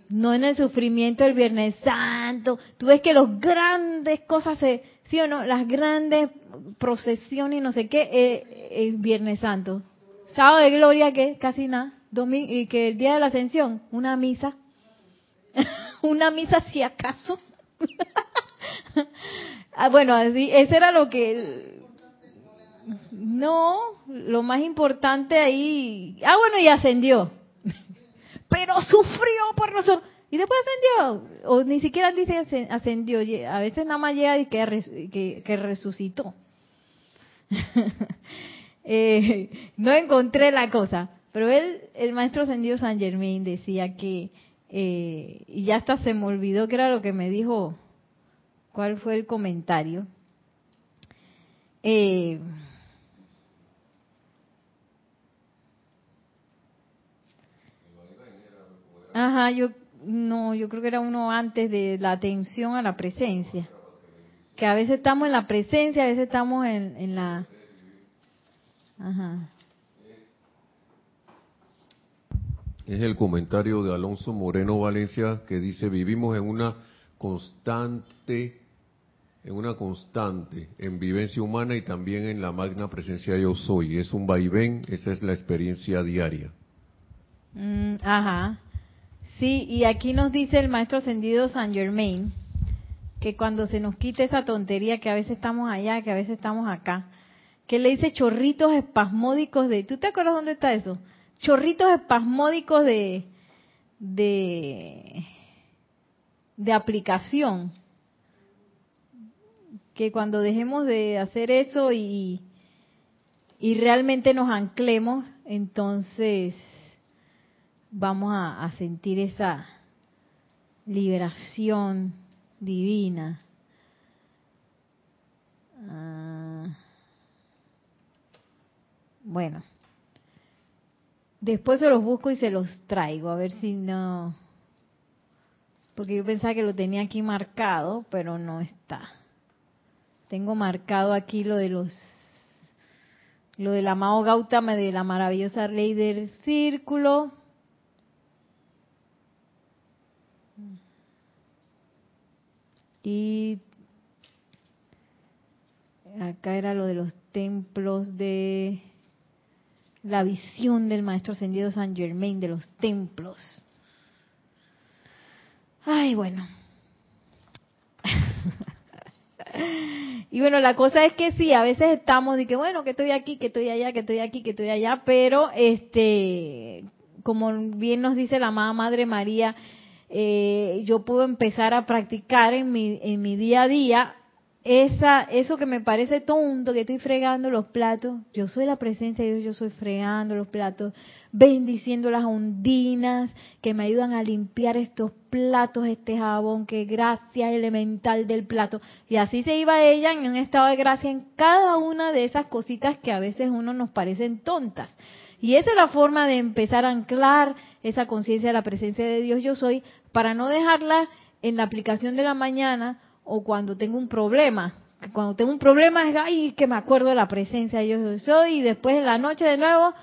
No en el sufrimiento del Viernes Santo. Tú ves que las grandes cosas se ¿Sí o no? Las grandes procesiones no sé qué, eh, es Viernes Santo. Sábado de Gloria, ¿qué? Casi nada. Domingo, y que el día de la Ascensión, una misa. (laughs) una misa si acaso. (laughs) ah, bueno, así, eso era lo que... No, lo más importante ahí... Ah, bueno, y ascendió. (laughs) Pero sufrió por nosotros. Y después ascendió, o ni siquiera dice ascendió, a veces nada más llega y que, que, resucitó. (laughs) eh, no encontré la cosa, pero él, el maestro ascendido San Germain decía que, eh, y ya hasta se me olvidó que era lo que me dijo, cuál fue el comentario. Eh, Ajá, yo no, yo creo que era uno antes de la atención a la presencia. Que a veces estamos en la presencia, a veces estamos en, en la... Ajá. Es el comentario de Alonso Moreno Valencia que dice, vivimos en una constante en una constante, en vivencia humana y también en la magna presencia yo soy. Es un vaivén, esa es la experiencia diaria. Mm, ajá. Sí, y aquí nos dice el maestro ascendido San Germain que cuando se nos quite esa tontería que a veces estamos allá, que a veces estamos acá, que le dice chorritos espasmódicos de, ¿tú te acuerdas dónde está eso? Chorritos espasmódicos de, de, de aplicación. Que cuando dejemos de hacer eso y, y realmente nos anclemos, entonces vamos a, sentir esa liberación divina. Ah. bueno, después se los busco y se los traigo, a ver si no... Porque yo pensaba que lo tenía aquí marcado, pero no está. Tengo marcado aquí lo de los lo del amado Gautama de la maravillosa ley del círculo. Y acá era lo de los templos de la visión del maestro ascendido San Germain de los templos. Ay, bueno. (laughs) y bueno, la cosa es que sí, a veces estamos de que bueno, que estoy aquí, que estoy allá, que estoy aquí, que estoy allá, pero este, como bien nos dice la Madre María, eh, yo puedo empezar a practicar en mi, en mi día a día esa, eso que me parece tonto, que estoy fregando los platos, yo soy la presencia de Dios, yo soy fregando los platos, bendiciendo las ondinas que me ayudan a limpiar estos platos, este jabón, que gracia elemental del plato. Y así se iba ella en un estado de gracia en cada una de esas cositas que a veces uno nos parecen tontas. Y esa es la forma de empezar a anclar esa conciencia de la presencia de Dios yo soy para no dejarla en la aplicación de la mañana o cuando tengo un problema. Cuando tengo un problema es, ay, que me acuerdo de la presencia de Dios yo soy y después en la noche de nuevo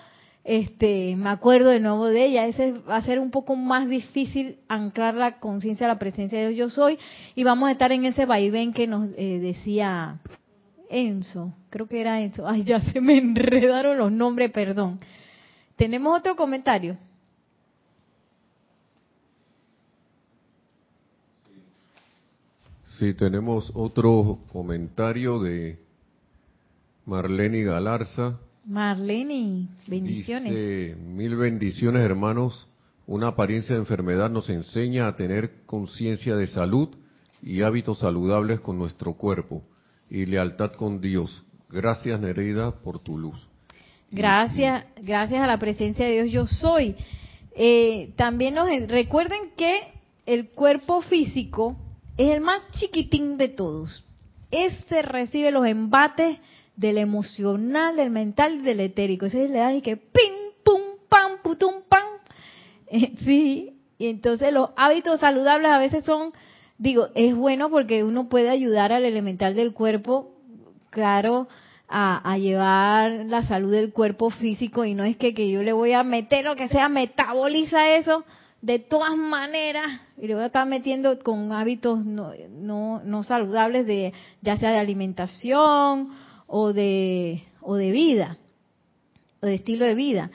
este, me acuerdo de nuevo de ella. Ese va a ser un poco más difícil anclar la conciencia de la presencia de Dios yo soy y vamos a estar en ese vaivén que nos eh, decía Enzo, creo que era Enzo. Ay, ya se me (laughs) enredaron los nombres, perdón. ¿Tenemos otro comentario? Sí, tenemos otro comentario de Marlene Galarza. Marlene, bendiciones. Dice, mil bendiciones hermanos. Una apariencia de enfermedad nos enseña a tener conciencia de salud y hábitos saludables con nuestro cuerpo y lealtad con Dios. Gracias Nereida por tu luz. Gracias, gracias a la presencia de Dios yo soy. Eh, también nos recuerden que el cuerpo físico es el más chiquitín de todos. Ese recibe los embates del emocional, del mental y del etérico. Ese le da y que pim, pum, pam, putum, pam. (laughs) Eh, sí, y entonces los hábitos saludables a veces son, digo, es bueno porque uno puede ayudar al elemental del cuerpo, claro, a, llevar la salud del cuerpo físico y no es que, yo le voy a meter lo que sea, metaboliza eso de todas maneras y le voy a estar metiendo con hábitos no, no, no saludables de ya sea de alimentación o de o de vida o de estilo de vida.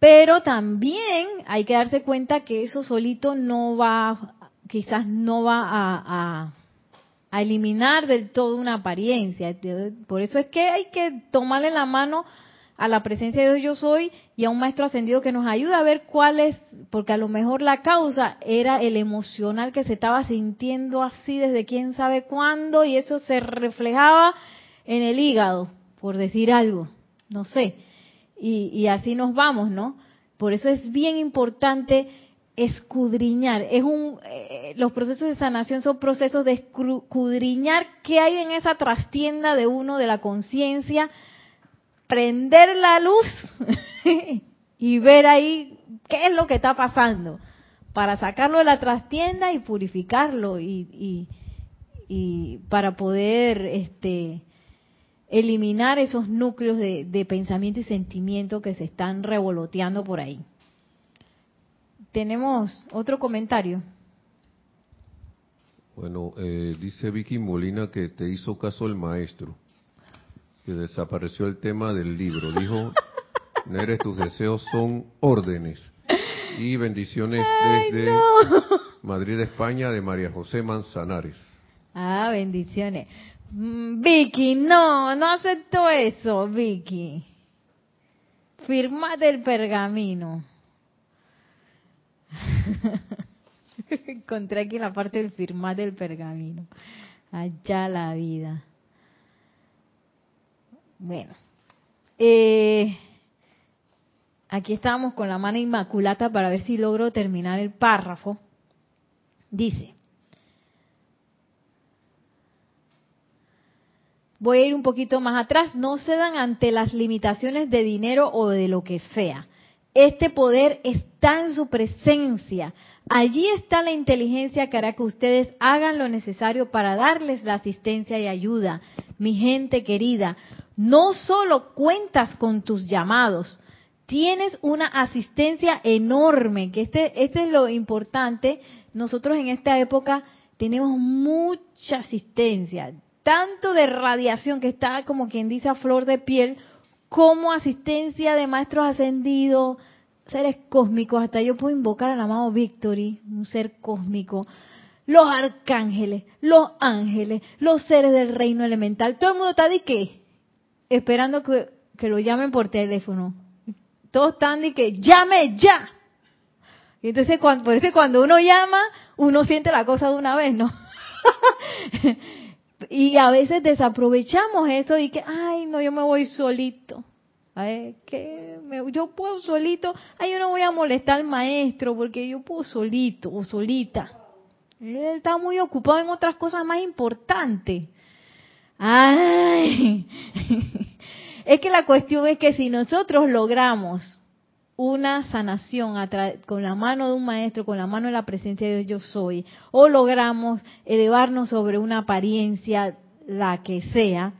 Pero también hay que darse cuenta que eso solito no va quizás no va a a eliminar del todo una apariencia. Por eso es que hay que tomarle la mano a la presencia de Dios yo soy y a un maestro ascendido que nos ayude a ver cuál es, porque a lo mejor la causa era el emocional que se estaba sintiendo así desde quién sabe cuándo y eso se reflejaba en el hígado, por decir algo, no sé. Y, y así nos vamos, ¿no? Por eso es bien importante escudriñar. Es un, eh, los procesos de sanación son procesos de escudriñar qué hay en esa trastienda de uno, de la conciencia, prender la luz (laughs) y ver ahí qué es lo que está pasando para sacarlo de la trastienda y purificarlo y, y, y para poder este eliminar esos núcleos de, de pensamiento y sentimiento que se están revoloteando por ahí. Tenemos otro comentario. Bueno, eh, dice Vicky Molina que te hizo caso el maestro, que desapareció el tema del libro. Dijo, (laughs) Neres, tus deseos son órdenes. Y bendiciones desde (laughs) Madrid, España, de María José Manzanares. Ah, bendiciones. Mm, Vicky, no, no acepto eso, Vicky. Firmate el pergamino. (laughs) Encontré aquí la parte del firmar del pergamino. Allá la vida. Bueno. Eh, aquí estamos con la mano inmaculata para ver si logro terminar el párrafo. Dice, voy a ir un poquito más atrás, no cedan ante las limitaciones de dinero o de lo que sea. Este poder está en su presencia. Allí está la inteligencia que hará que ustedes hagan lo necesario para darles la asistencia y ayuda. Mi gente querida, no solo cuentas con tus llamados, tienes una asistencia enorme, que este, este es lo importante. Nosotros en esta época tenemos mucha asistencia, tanto de radiación que está como quien dice a flor de piel, como asistencia de maestros ascendidos, seres cósmicos, hasta yo puedo invocar al amado Victory, un ser cósmico, los arcángeles, los ángeles, los seres del reino elemental, todo el mundo está de qué? Esperando que, que lo llamen por teléfono. Todos están de que llame ya. Y entonces cuando, por eso cuando uno llama, uno siente la cosa de una vez, ¿no? (laughs) y a veces desaprovechamos eso y que, ay, no, yo me voy solito. Ay, que yo puedo solito, ay, yo no voy a molestar al maestro porque yo puedo solito o solita. Él está muy ocupado en otras cosas más importantes. Ay, (laughs) es que la cuestión es que si nosotros logramos una sanación con la mano de un maestro, con la mano de la presencia de Dios yo soy, o logramos elevarnos sobre una apariencia, la que sea,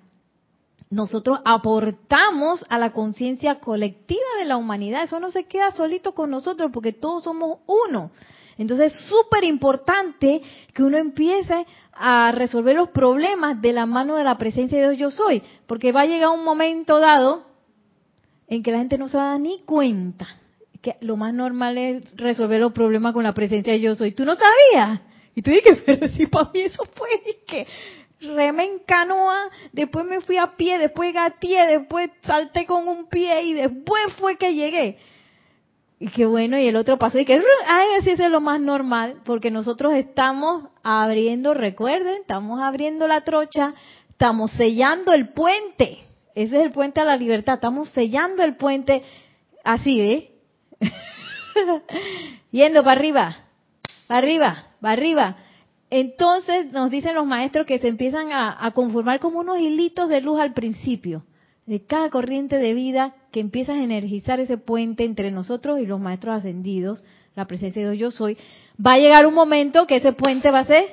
nosotros aportamos a la conciencia colectiva de la humanidad. Eso no se queda solito con nosotros porque todos somos uno. Entonces es súper importante que uno empiece a resolver los problemas de la mano de la presencia de Dios yo soy, porque va a llegar un momento dado en que la gente no se va a dar ni cuenta que lo más normal es resolver los problemas con la presencia de yo soy. ¿Tú no sabías? Y tú dices, (laughs) pero si para mí eso fue que remé en canoa, después me fui a pie, después gateé, después salté con un pie y después fue que llegué. Y qué bueno, y el otro pasó y que, ay, así es lo más normal, porque nosotros estamos abriendo, recuerden, estamos abriendo la trocha, estamos sellando el puente. Ese es el puente a la libertad, estamos sellando el puente así, ¿eh? (laughs) Yendo para arriba, para arriba, para arriba. Entonces nos dicen los maestros que se empiezan a, conformar como unos hilitos de luz al principio, de cada corriente de vida que empieza a energizar ese puente entre nosotros y los maestros ascendidos, la presencia de Dios yo soy, va a llegar un momento que ese puente va a ser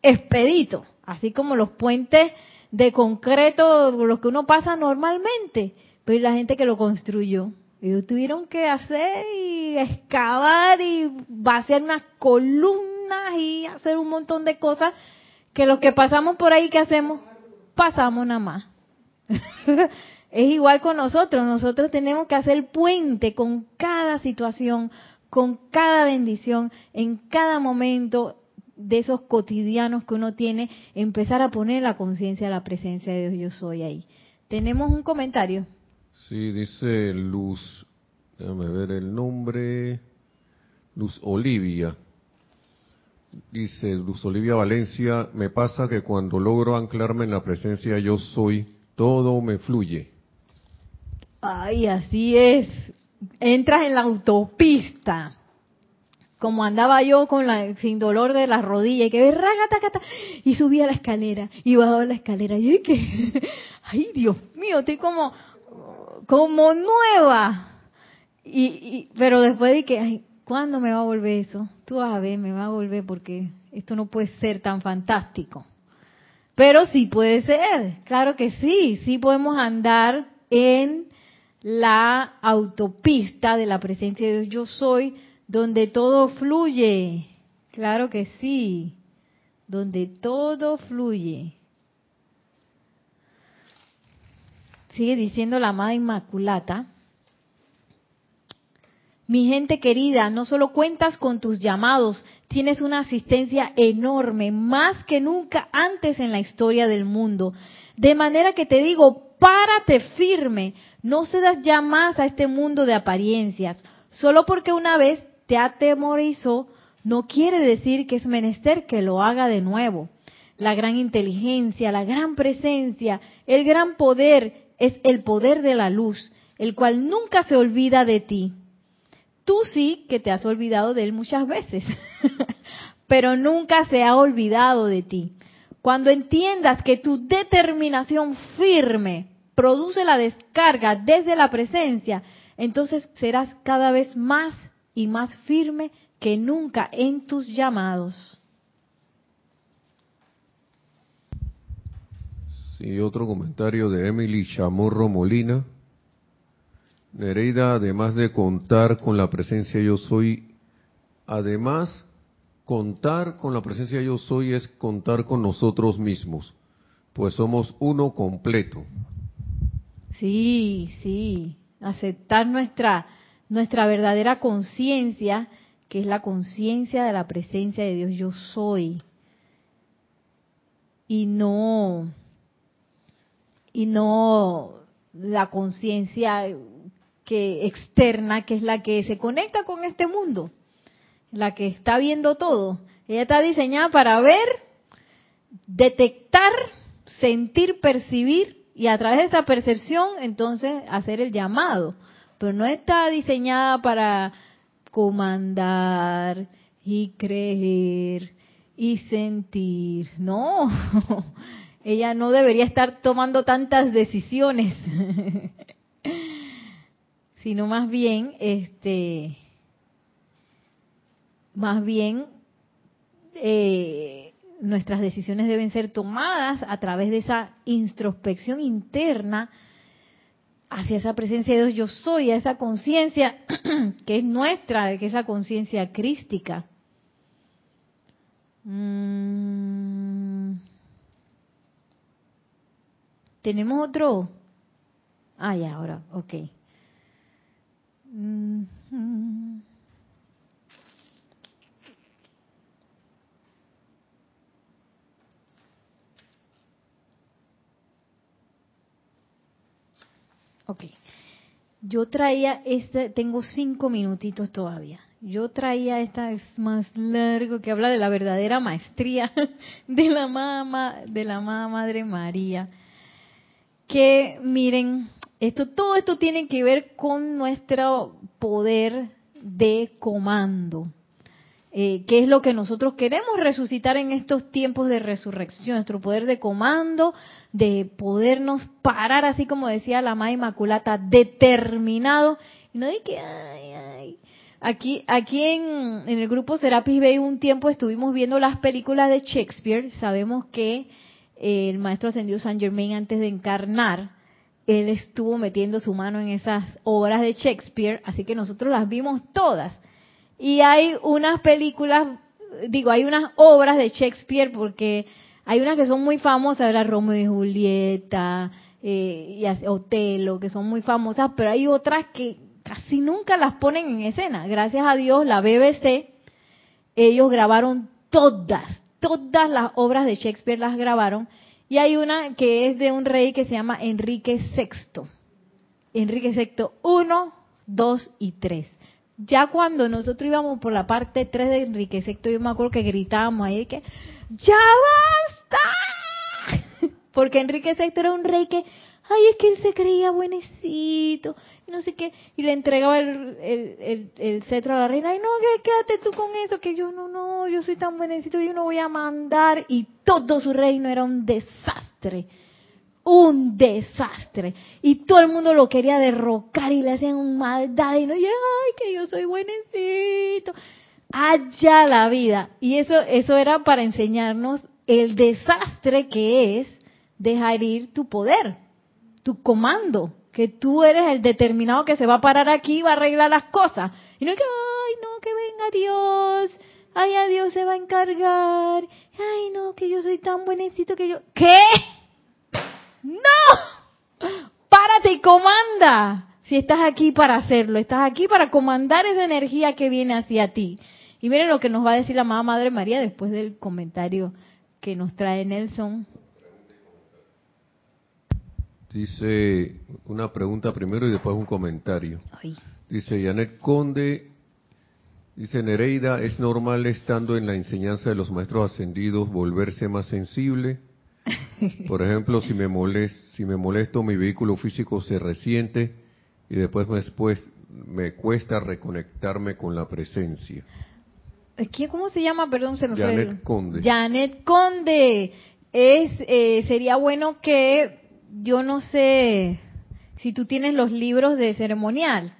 expedito, así como los puentes de concreto, los que uno pasa normalmente, pero la gente que lo construyó, ellos tuvieron que hacer y excavar y vaciar unas columnas y hacer un montón de cosas que los que pasamos por ahí, ¿qué hacemos? Pasamos nada más. (laughs) es igual con nosotros, nosotros tenemos que hacer puente con cada situación, con cada bendición, en cada momento de esos cotidianos que uno tiene, empezar a poner la conciencia, la presencia de Dios yo soy ahí. ¿Tenemos un comentario? Sí, dice Luz, déjame ver el nombre, Luz Olivia. Dice Luz Olivia Valencia, me pasa que cuando logro anclarme en la presencia yo soy, todo me fluye. Ay, así es. Entras en la autopista, como andaba yo con la sin dolor de la rodilla y que y subía la escalera y bajaba la escalera y que (laughs) ay Dios mío estoy como como nueva y, y pero después de que ay, ¿Cuándo me va a volver eso? Tú vas a ver, me va a volver porque esto no puede ser tan fantástico. Pero sí puede ser, claro que sí, sí podemos andar en la autopista de la presencia de Dios yo soy, donde todo fluye. Claro que sí. donde todo fluye. Sigue diciendo la amada Inmaculata. Mi gente querida, no solo cuentas con tus llamados, tienes una asistencia enorme, más que nunca antes en la historia del mundo. De manera que te digo, párate firme, no cedas ya más a este mundo de apariencias. Solo porque una vez te atemorizó, no quiere decir que es menester que lo haga de nuevo. La gran inteligencia, la gran presencia, el gran poder es el poder de la luz, el cual nunca se olvida de ti. Tú sí que te has olvidado de él muchas veces, (laughs) pero nunca se ha olvidado de ti. Cuando entiendas que tu determinación firme produce la descarga desde la presencia, entonces serás cada vez más y más firme que nunca en tus llamados. Sí, otro comentario de Emily Chamorro Molina. Nereida, además de contar con la presencia yo soy, además, contar con la presencia yo soy es contar con nosotros mismos, pues somos uno completo. Sí, sí, aceptar nuestra nuestra verdadera conciencia, que es la conciencia de la presencia de Dios yo soy. Y no y no la conciencia que externa, que es la que se conecta con este mundo, la que está viendo todo. Ella está diseñada para ver, detectar, sentir, percibir y a través de esa percepción entonces hacer el llamado pero no está diseñada para comandar y creer y sentir. No, (laughs) ella no debería estar tomando tantas decisiones, (laughs) sino más bien, este, más bien, eh, nuestras decisiones deben ser tomadas a través de esa introspección interna hacia esa presencia de Dios yo soy, a esa conciencia (clears throat) que es nuestra, que es esa conciencia crística. Mm. ¿Tenemos otro? Ah, ya, ahora, ok. Mm. Ok. Yo traía este, tengo cinco minutitos todavía. Yo traía esta, es más largo, que habla de la verdadera maestría (laughs) de la mamá, de la mamá Madre María. Que miren, esto, todo esto tiene que ver con nuestro poder de comando. Eh, qué es lo que nosotros queremos resucitar en estos tiempos de resurrección, nuestro poder de comando, de podernos parar, así como decía la Madre Inmaculata, determinado, y no de que, ay, ay. Aquí, aquí en, el grupo Serapis Bay un tiempo estuvimos viendo las películas de Shakespeare, sabemos que eh, el maestro ascendido Saint Germain antes de encarnar, él estuvo metiendo su mano en esas obras de Shakespeare, así que nosotros las vimos todas y hay unas películas, digo, hay unas obras de Shakespeare porque hay unas que son muy famosas, la Romeo y Julieta, eh, y Otelo, que son muy famosas, pero hay otras que casi nunca las ponen en escena. Gracias a Dios, la BBC, ellos grabaron todas, todas las obras de Shakespeare las grabaron. Y hay una que es de un rey que se llama Enrique VI. Enrique VI 1, 2 y 3 ya cuando nosotros íbamos por la parte 3 de Enrique VI, yo me acuerdo que gritábamos ahí que ¡Ya basta! (laughs) Porque Enrique VI era un rey que, ay, es que él se creía buenecito, y no sé qué, y le entregaba el, el, el, cetro a la reina, y no, quédate tú con eso, que yo no, no, yo soy tan buenecito, yo no voy a mandar, y todo su reino era un desastre un desastre. Y todo el mundo lo quería derrocar y le hacían maldad y no, ay, que yo soy buenecito. Allá la vida. Y eso, eso era para enseñarnos el desastre que es dejar ir tu poder, tu comando, que tú eres el determinado que se va a parar aquí y va a arreglar las cosas. Y no es que, ay, no, que venga Dios, ay, a Dios se va a encargar, ay, no, que yo soy tan buenecito que yo... ¿Qué? No, párate y comanda. Si estás aquí para hacerlo, estás aquí para comandar esa energía que viene hacia ti. Y miren lo que nos va a decir la mamá Madre María después del comentario que nos trae Nelson. Dice una pregunta primero y después un comentario. Dice Janet Conde, dice Nereida, ¿es normal estando en la enseñanza de los maestros ascendidos volverse más sensible? (laughs) Por ejemplo, si me, si me molesto, mi vehículo físico se resiente y después, después me cuesta reconectarme con la presencia. ¿Cómo se llama? Perdón, se me Janet Conde. Janet Conde. Es, eh, sería bueno que, yo no sé, si tú tienes los libros de ceremonial,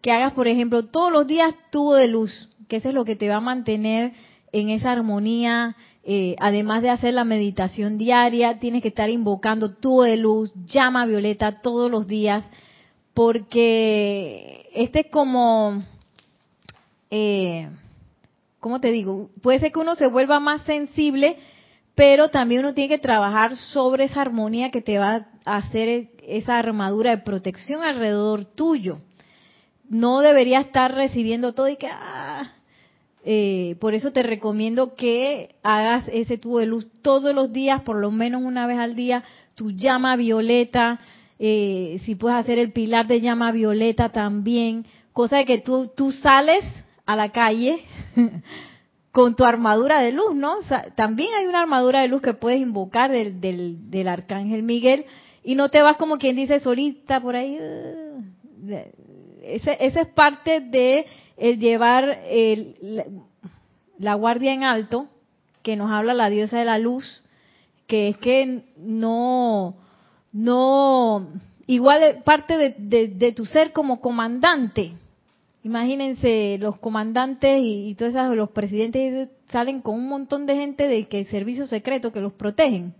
que hagas, por ejemplo, todos los días tubo de luz, que eso es lo que te va a mantener en esa armonía. Eh, además de hacer la meditación diaria, tienes que estar invocando tubo de luz, llama violeta todos los días, porque este es como... Eh, ¿cómo te digo? Puede ser que uno se vuelva más sensible, pero también uno tiene que trabajar sobre esa armonía que te va a hacer esa armadura de protección alrededor tuyo. No debería estar recibiendo todo y que... Ah, eh, por eso te recomiendo que hagas ese tubo de luz todos los días, por lo menos una vez al día, tu llama violeta, eh, si puedes hacer el pilar de llama violeta también, cosa de que tú, tú sales a la calle (laughs) con tu armadura de luz, ¿no? también hay una armadura de luz que puedes invocar del, del, arcángel Miguel y no te vas como quien dice solita por ahí. Uh, ese, esa es parte de el llevar la, guardia en alto, que nos habla la diosa de la luz, que es que no, no, igual parte de tu ser como comandante, Imagínense los comandantes y, todos esos, los presidentes salen con un montón de gente de que servicio secreto que los protegen.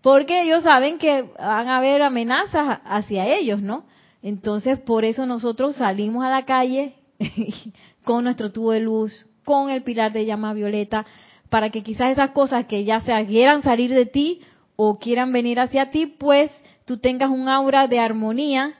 Porque ellos saben que van a haber amenazas hacia ellos, ¿no? Entonces, por eso nosotros salimos a la calle (laughs) con nuestro tubo de luz, con el pilar de llama violeta, para que quizás esas cosas que ya se quieran salir de ti o quieran venir hacia ti, pues tú tengas un aura de armonía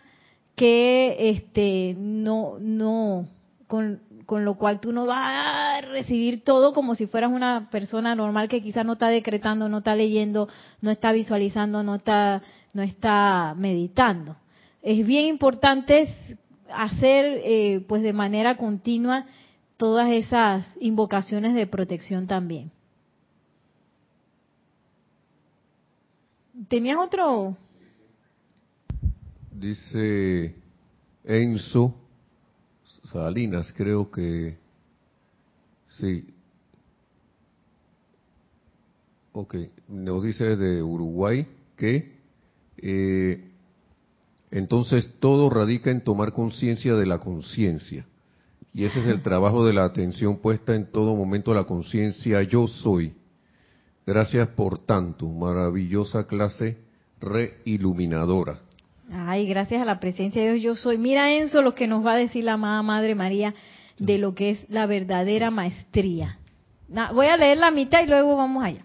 que este no no con, con lo cual tú no vas a recibir todo como si fueras una persona normal que quizás no está decretando, no está leyendo, no está visualizando, no está no está meditando. Es bien importante hacer eh, pues de manera continua todas esas invocaciones de protección también. ¿Tenías otro dice Enzo Salinas, creo que sí. Ok, nos dice de Uruguay que eh, entonces todo radica en tomar conciencia de la conciencia. Y ese es el trabajo de la atención puesta en todo momento a la conciencia yo soy. Gracias por tanto, maravillosa clase reiluminadora. Ay, gracias a la presencia de Dios yo soy. Mira Enzo lo que nos va a decir la amada Madre María de lo que es la verdadera maestría. voy a leer la mitad y luego vamos allá.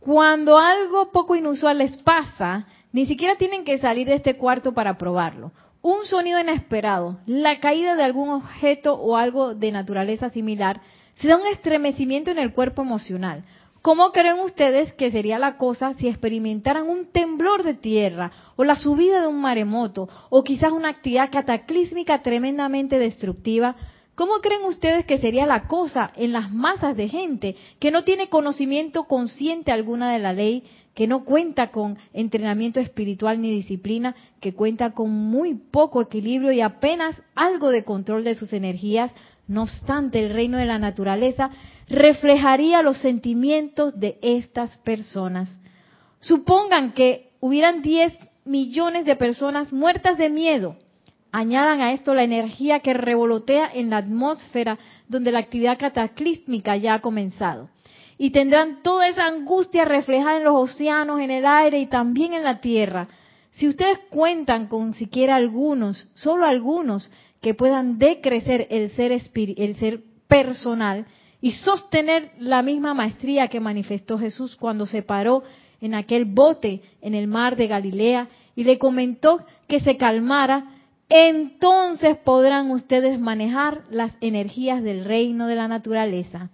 Cuando algo poco inusual les pasa, ni siquiera tienen que salir de este cuarto para probarlo. Un sonido inesperado, la caída de algún objeto o algo de naturaleza similar, se da un estremecimiento en el cuerpo emocional, ¿Cómo creen ustedes que sería la cosa si experimentaran un temblor de tierra o la subida de un maremoto o quizás una actividad cataclísmica tremendamente destructiva? ¿Cómo creen ustedes que sería la cosa en las masas de gente que no tiene conocimiento consciente alguna de la ley, que no cuenta con entrenamiento espiritual ni disciplina, que cuenta con muy poco equilibrio y apenas algo de control de sus energías, no obstante, el reino de la naturaleza reflejaría los sentimientos de estas personas. Supongan que hubieran 10 millones de personas muertas de miedo. Añadan a esto la energía que revolotea en la atmósfera donde la actividad cataclísmica ya ha comenzado. Y tendrán toda esa angustia reflejada en los océanos, en el aire y también en la tierra. Si ustedes cuentan con siquiera algunos, solo algunos, que puedan decrecer el ser, el ser personal y sostener la misma maestría que manifestó Jesús cuando se paró en aquel bote en el mar de Galilea y le comentó que se calmara, entonces podrán ustedes manejar las energías del reino de la naturaleza.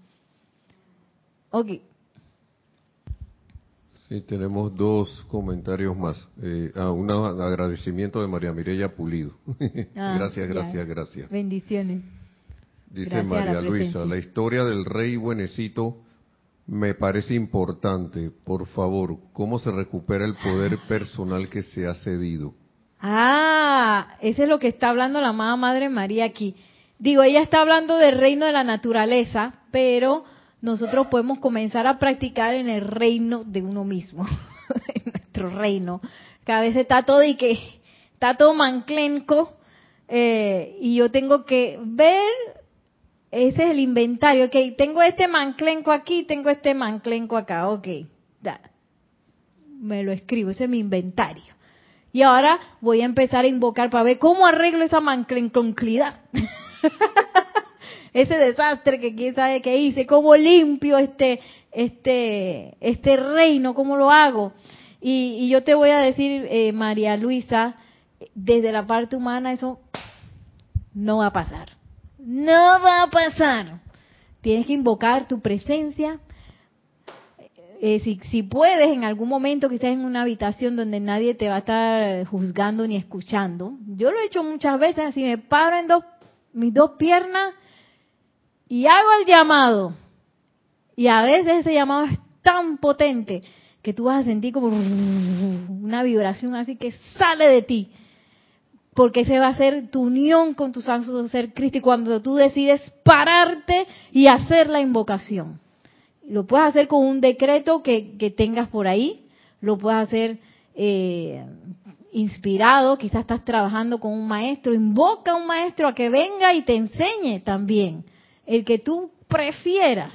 Ok. Sí, tenemos dos comentarios más. Eh, ah, un agradecimiento de María Mireya Pulido. (laughs) Ah, gracias, gracias, gracias. Bendiciones. Dice María Luisa, la historia del rey buenecito me parece importante. Por favor, ¿cómo se recupera el poder (laughs) personal que se ha cedido? Ah, ese es lo que está hablando la amada Madre María aquí. Digo, ella está hablando del reino de la naturaleza, pero nosotros podemos comenzar a practicar en el reino de uno mismo, (laughs) en nuestro reino. Cada vez está todo y que está todo manclenco eh, y yo tengo que ver ese es el inventario. Ok, tengo este manclenco aquí, tengo este manclenco acá. Ok, da. me lo escribo, ese es mi inventario. Y ahora voy a empezar a invocar para ver cómo arreglo esa manclenclonquilidad. (laughs) ese desastre que quién sabe qué hice, cómo limpio este, este, este reino, cómo lo hago. Y, yo te voy a decir, eh, María Luisa, desde la parte humana eso no va a pasar no va a pasar. Tienes que invocar tu presencia. Eh, si, si puedes, en algún momento estés en una habitación donde nadie te va a estar juzgando ni escuchando. Yo lo he hecho muchas veces, así me paro en dos, mis dos piernas y hago el llamado. Y a veces ese llamado es tan potente que tú vas a sentir como una vibración así que sale de ti. Porque ese va a ser tu unión con tu santo ser Cristo. Y cuando tú decides pararte y hacer la invocación. Lo puedes hacer con un decreto que, tengas por ahí, lo puedes hacer eh, inspirado, quizás estás trabajando con un maestro, invoca a un maestro a que venga y te enseñe también, el que tú prefieras.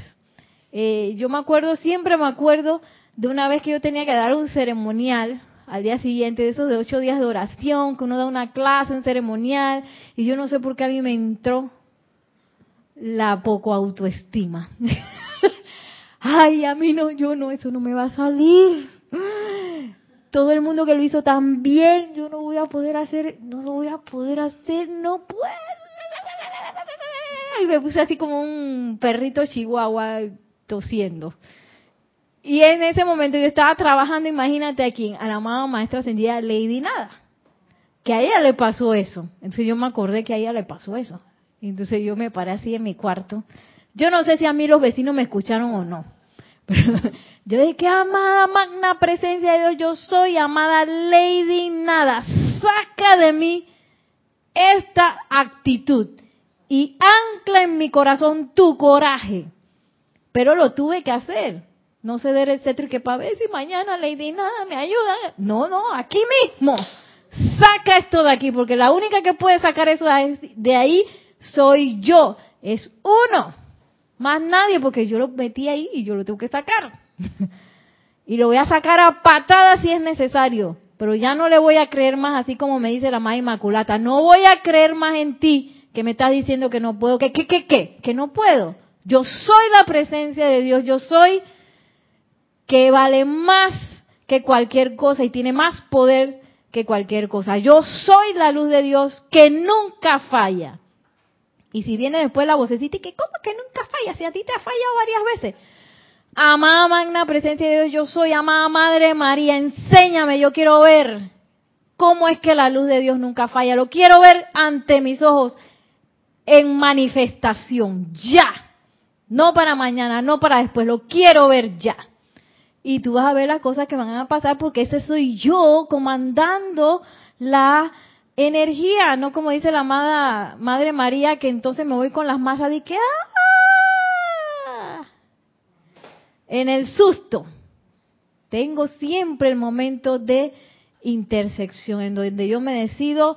Eh, yo me acuerdo, siempre me acuerdo de una vez que yo tenía que dar un ceremonial al día siguiente, de esos de ocho días de oración, que uno da una clase, en ceremonial, y yo no sé por qué a mí me entró la poco autoestima. (laughs) Ay, a mí no, yo no, eso no me va a salir. Todo el mundo que lo hizo tan bien, yo no voy a poder hacer, no lo voy a poder hacer, no puedo. Y me puse así como un perrito chihuahua tosiendo. Y en ese momento yo estaba trabajando, imagínate aquí, a la amada maestra ascendida Lady Nada, que a ella le pasó eso. Entonces yo me acordé que a ella le pasó eso. Entonces yo me paré así en mi cuarto. Yo no sé si a mí los vecinos me escucharon o no. Pero (laughs) yo dije, que amada magna presencia de Dios, yo soy amada Lady Nada. Saca de mí esta actitud y ancla en mi corazón tu coraje. Pero lo tuve que hacer no ceder el cetro y que para ver si mañana Lady nada me ayuda. No, no, aquí mismo. Saca esto de aquí, porque la única que puede sacar eso de ahí soy yo. Es uno. Más nadie, porque yo lo metí ahí y yo lo tengo que sacar. (laughs) y lo voy a sacar a patadas si es necesario. Pero ya no le voy a creer más, así como me dice la Madre Inmaculata. No voy a creer más en ti, que me estás diciendo que no puedo. ¿Qué, qué, qué, qué? Que no puedo. Yo soy la presencia de Dios. Yo soy que vale más que cualquier cosa y tiene más poder que cualquier cosa. Yo soy la luz de Dios que nunca falla. Y si viene después la vocecita, que cómo que nunca falla? Si a ti te ha fallado varias veces. Amada magna presencia de Dios, yo soy amada Madre María, enséñame, yo quiero ver cómo es que la luz de Dios nunca falla. Lo quiero ver ante mis ojos en manifestación, ya. No para mañana, no para después, lo quiero ver ya y tú vas a ver las cosas que van a pasar porque ese soy yo comandando la energía, no como dice la amada Madre María, que entonces me voy con las masas y que ¡ah! en el susto. Tengo siempre el momento de intersección en donde yo me decido,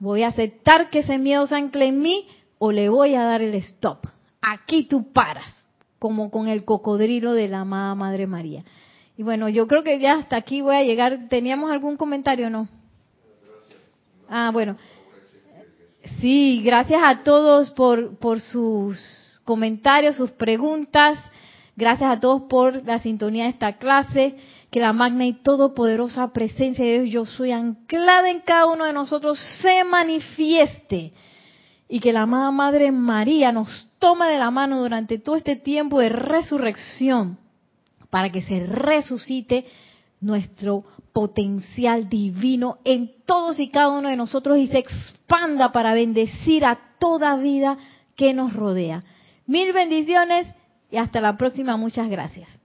voy a aceptar que ese miedo se ancle en mí o le voy a dar el stop. Aquí tú paras como con el cocodrilo de la amada Madre María. Y bueno, yo creo que ya hasta aquí voy a llegar. ¿Teníamos algún comentario o no? Ah, bueno. Sí, gracias a todos por, por sus comentarios, sus preguntas. Gracias a todos por la sintonía de esta clase. Que la magna y todopoderosa presencia de Dios, yo soy anclada en cada uno de nosotros, se manifieste. Y que la amada Madre María nos tome de la mano durante todo este tiempo de resurrección para que se resucite nuestro potencial divino en todos y cada uno de nosotros y se expanda para bendecir a toda vida que nos rodea. Mil bendiciones y hasta la próxima. Muchas gracias.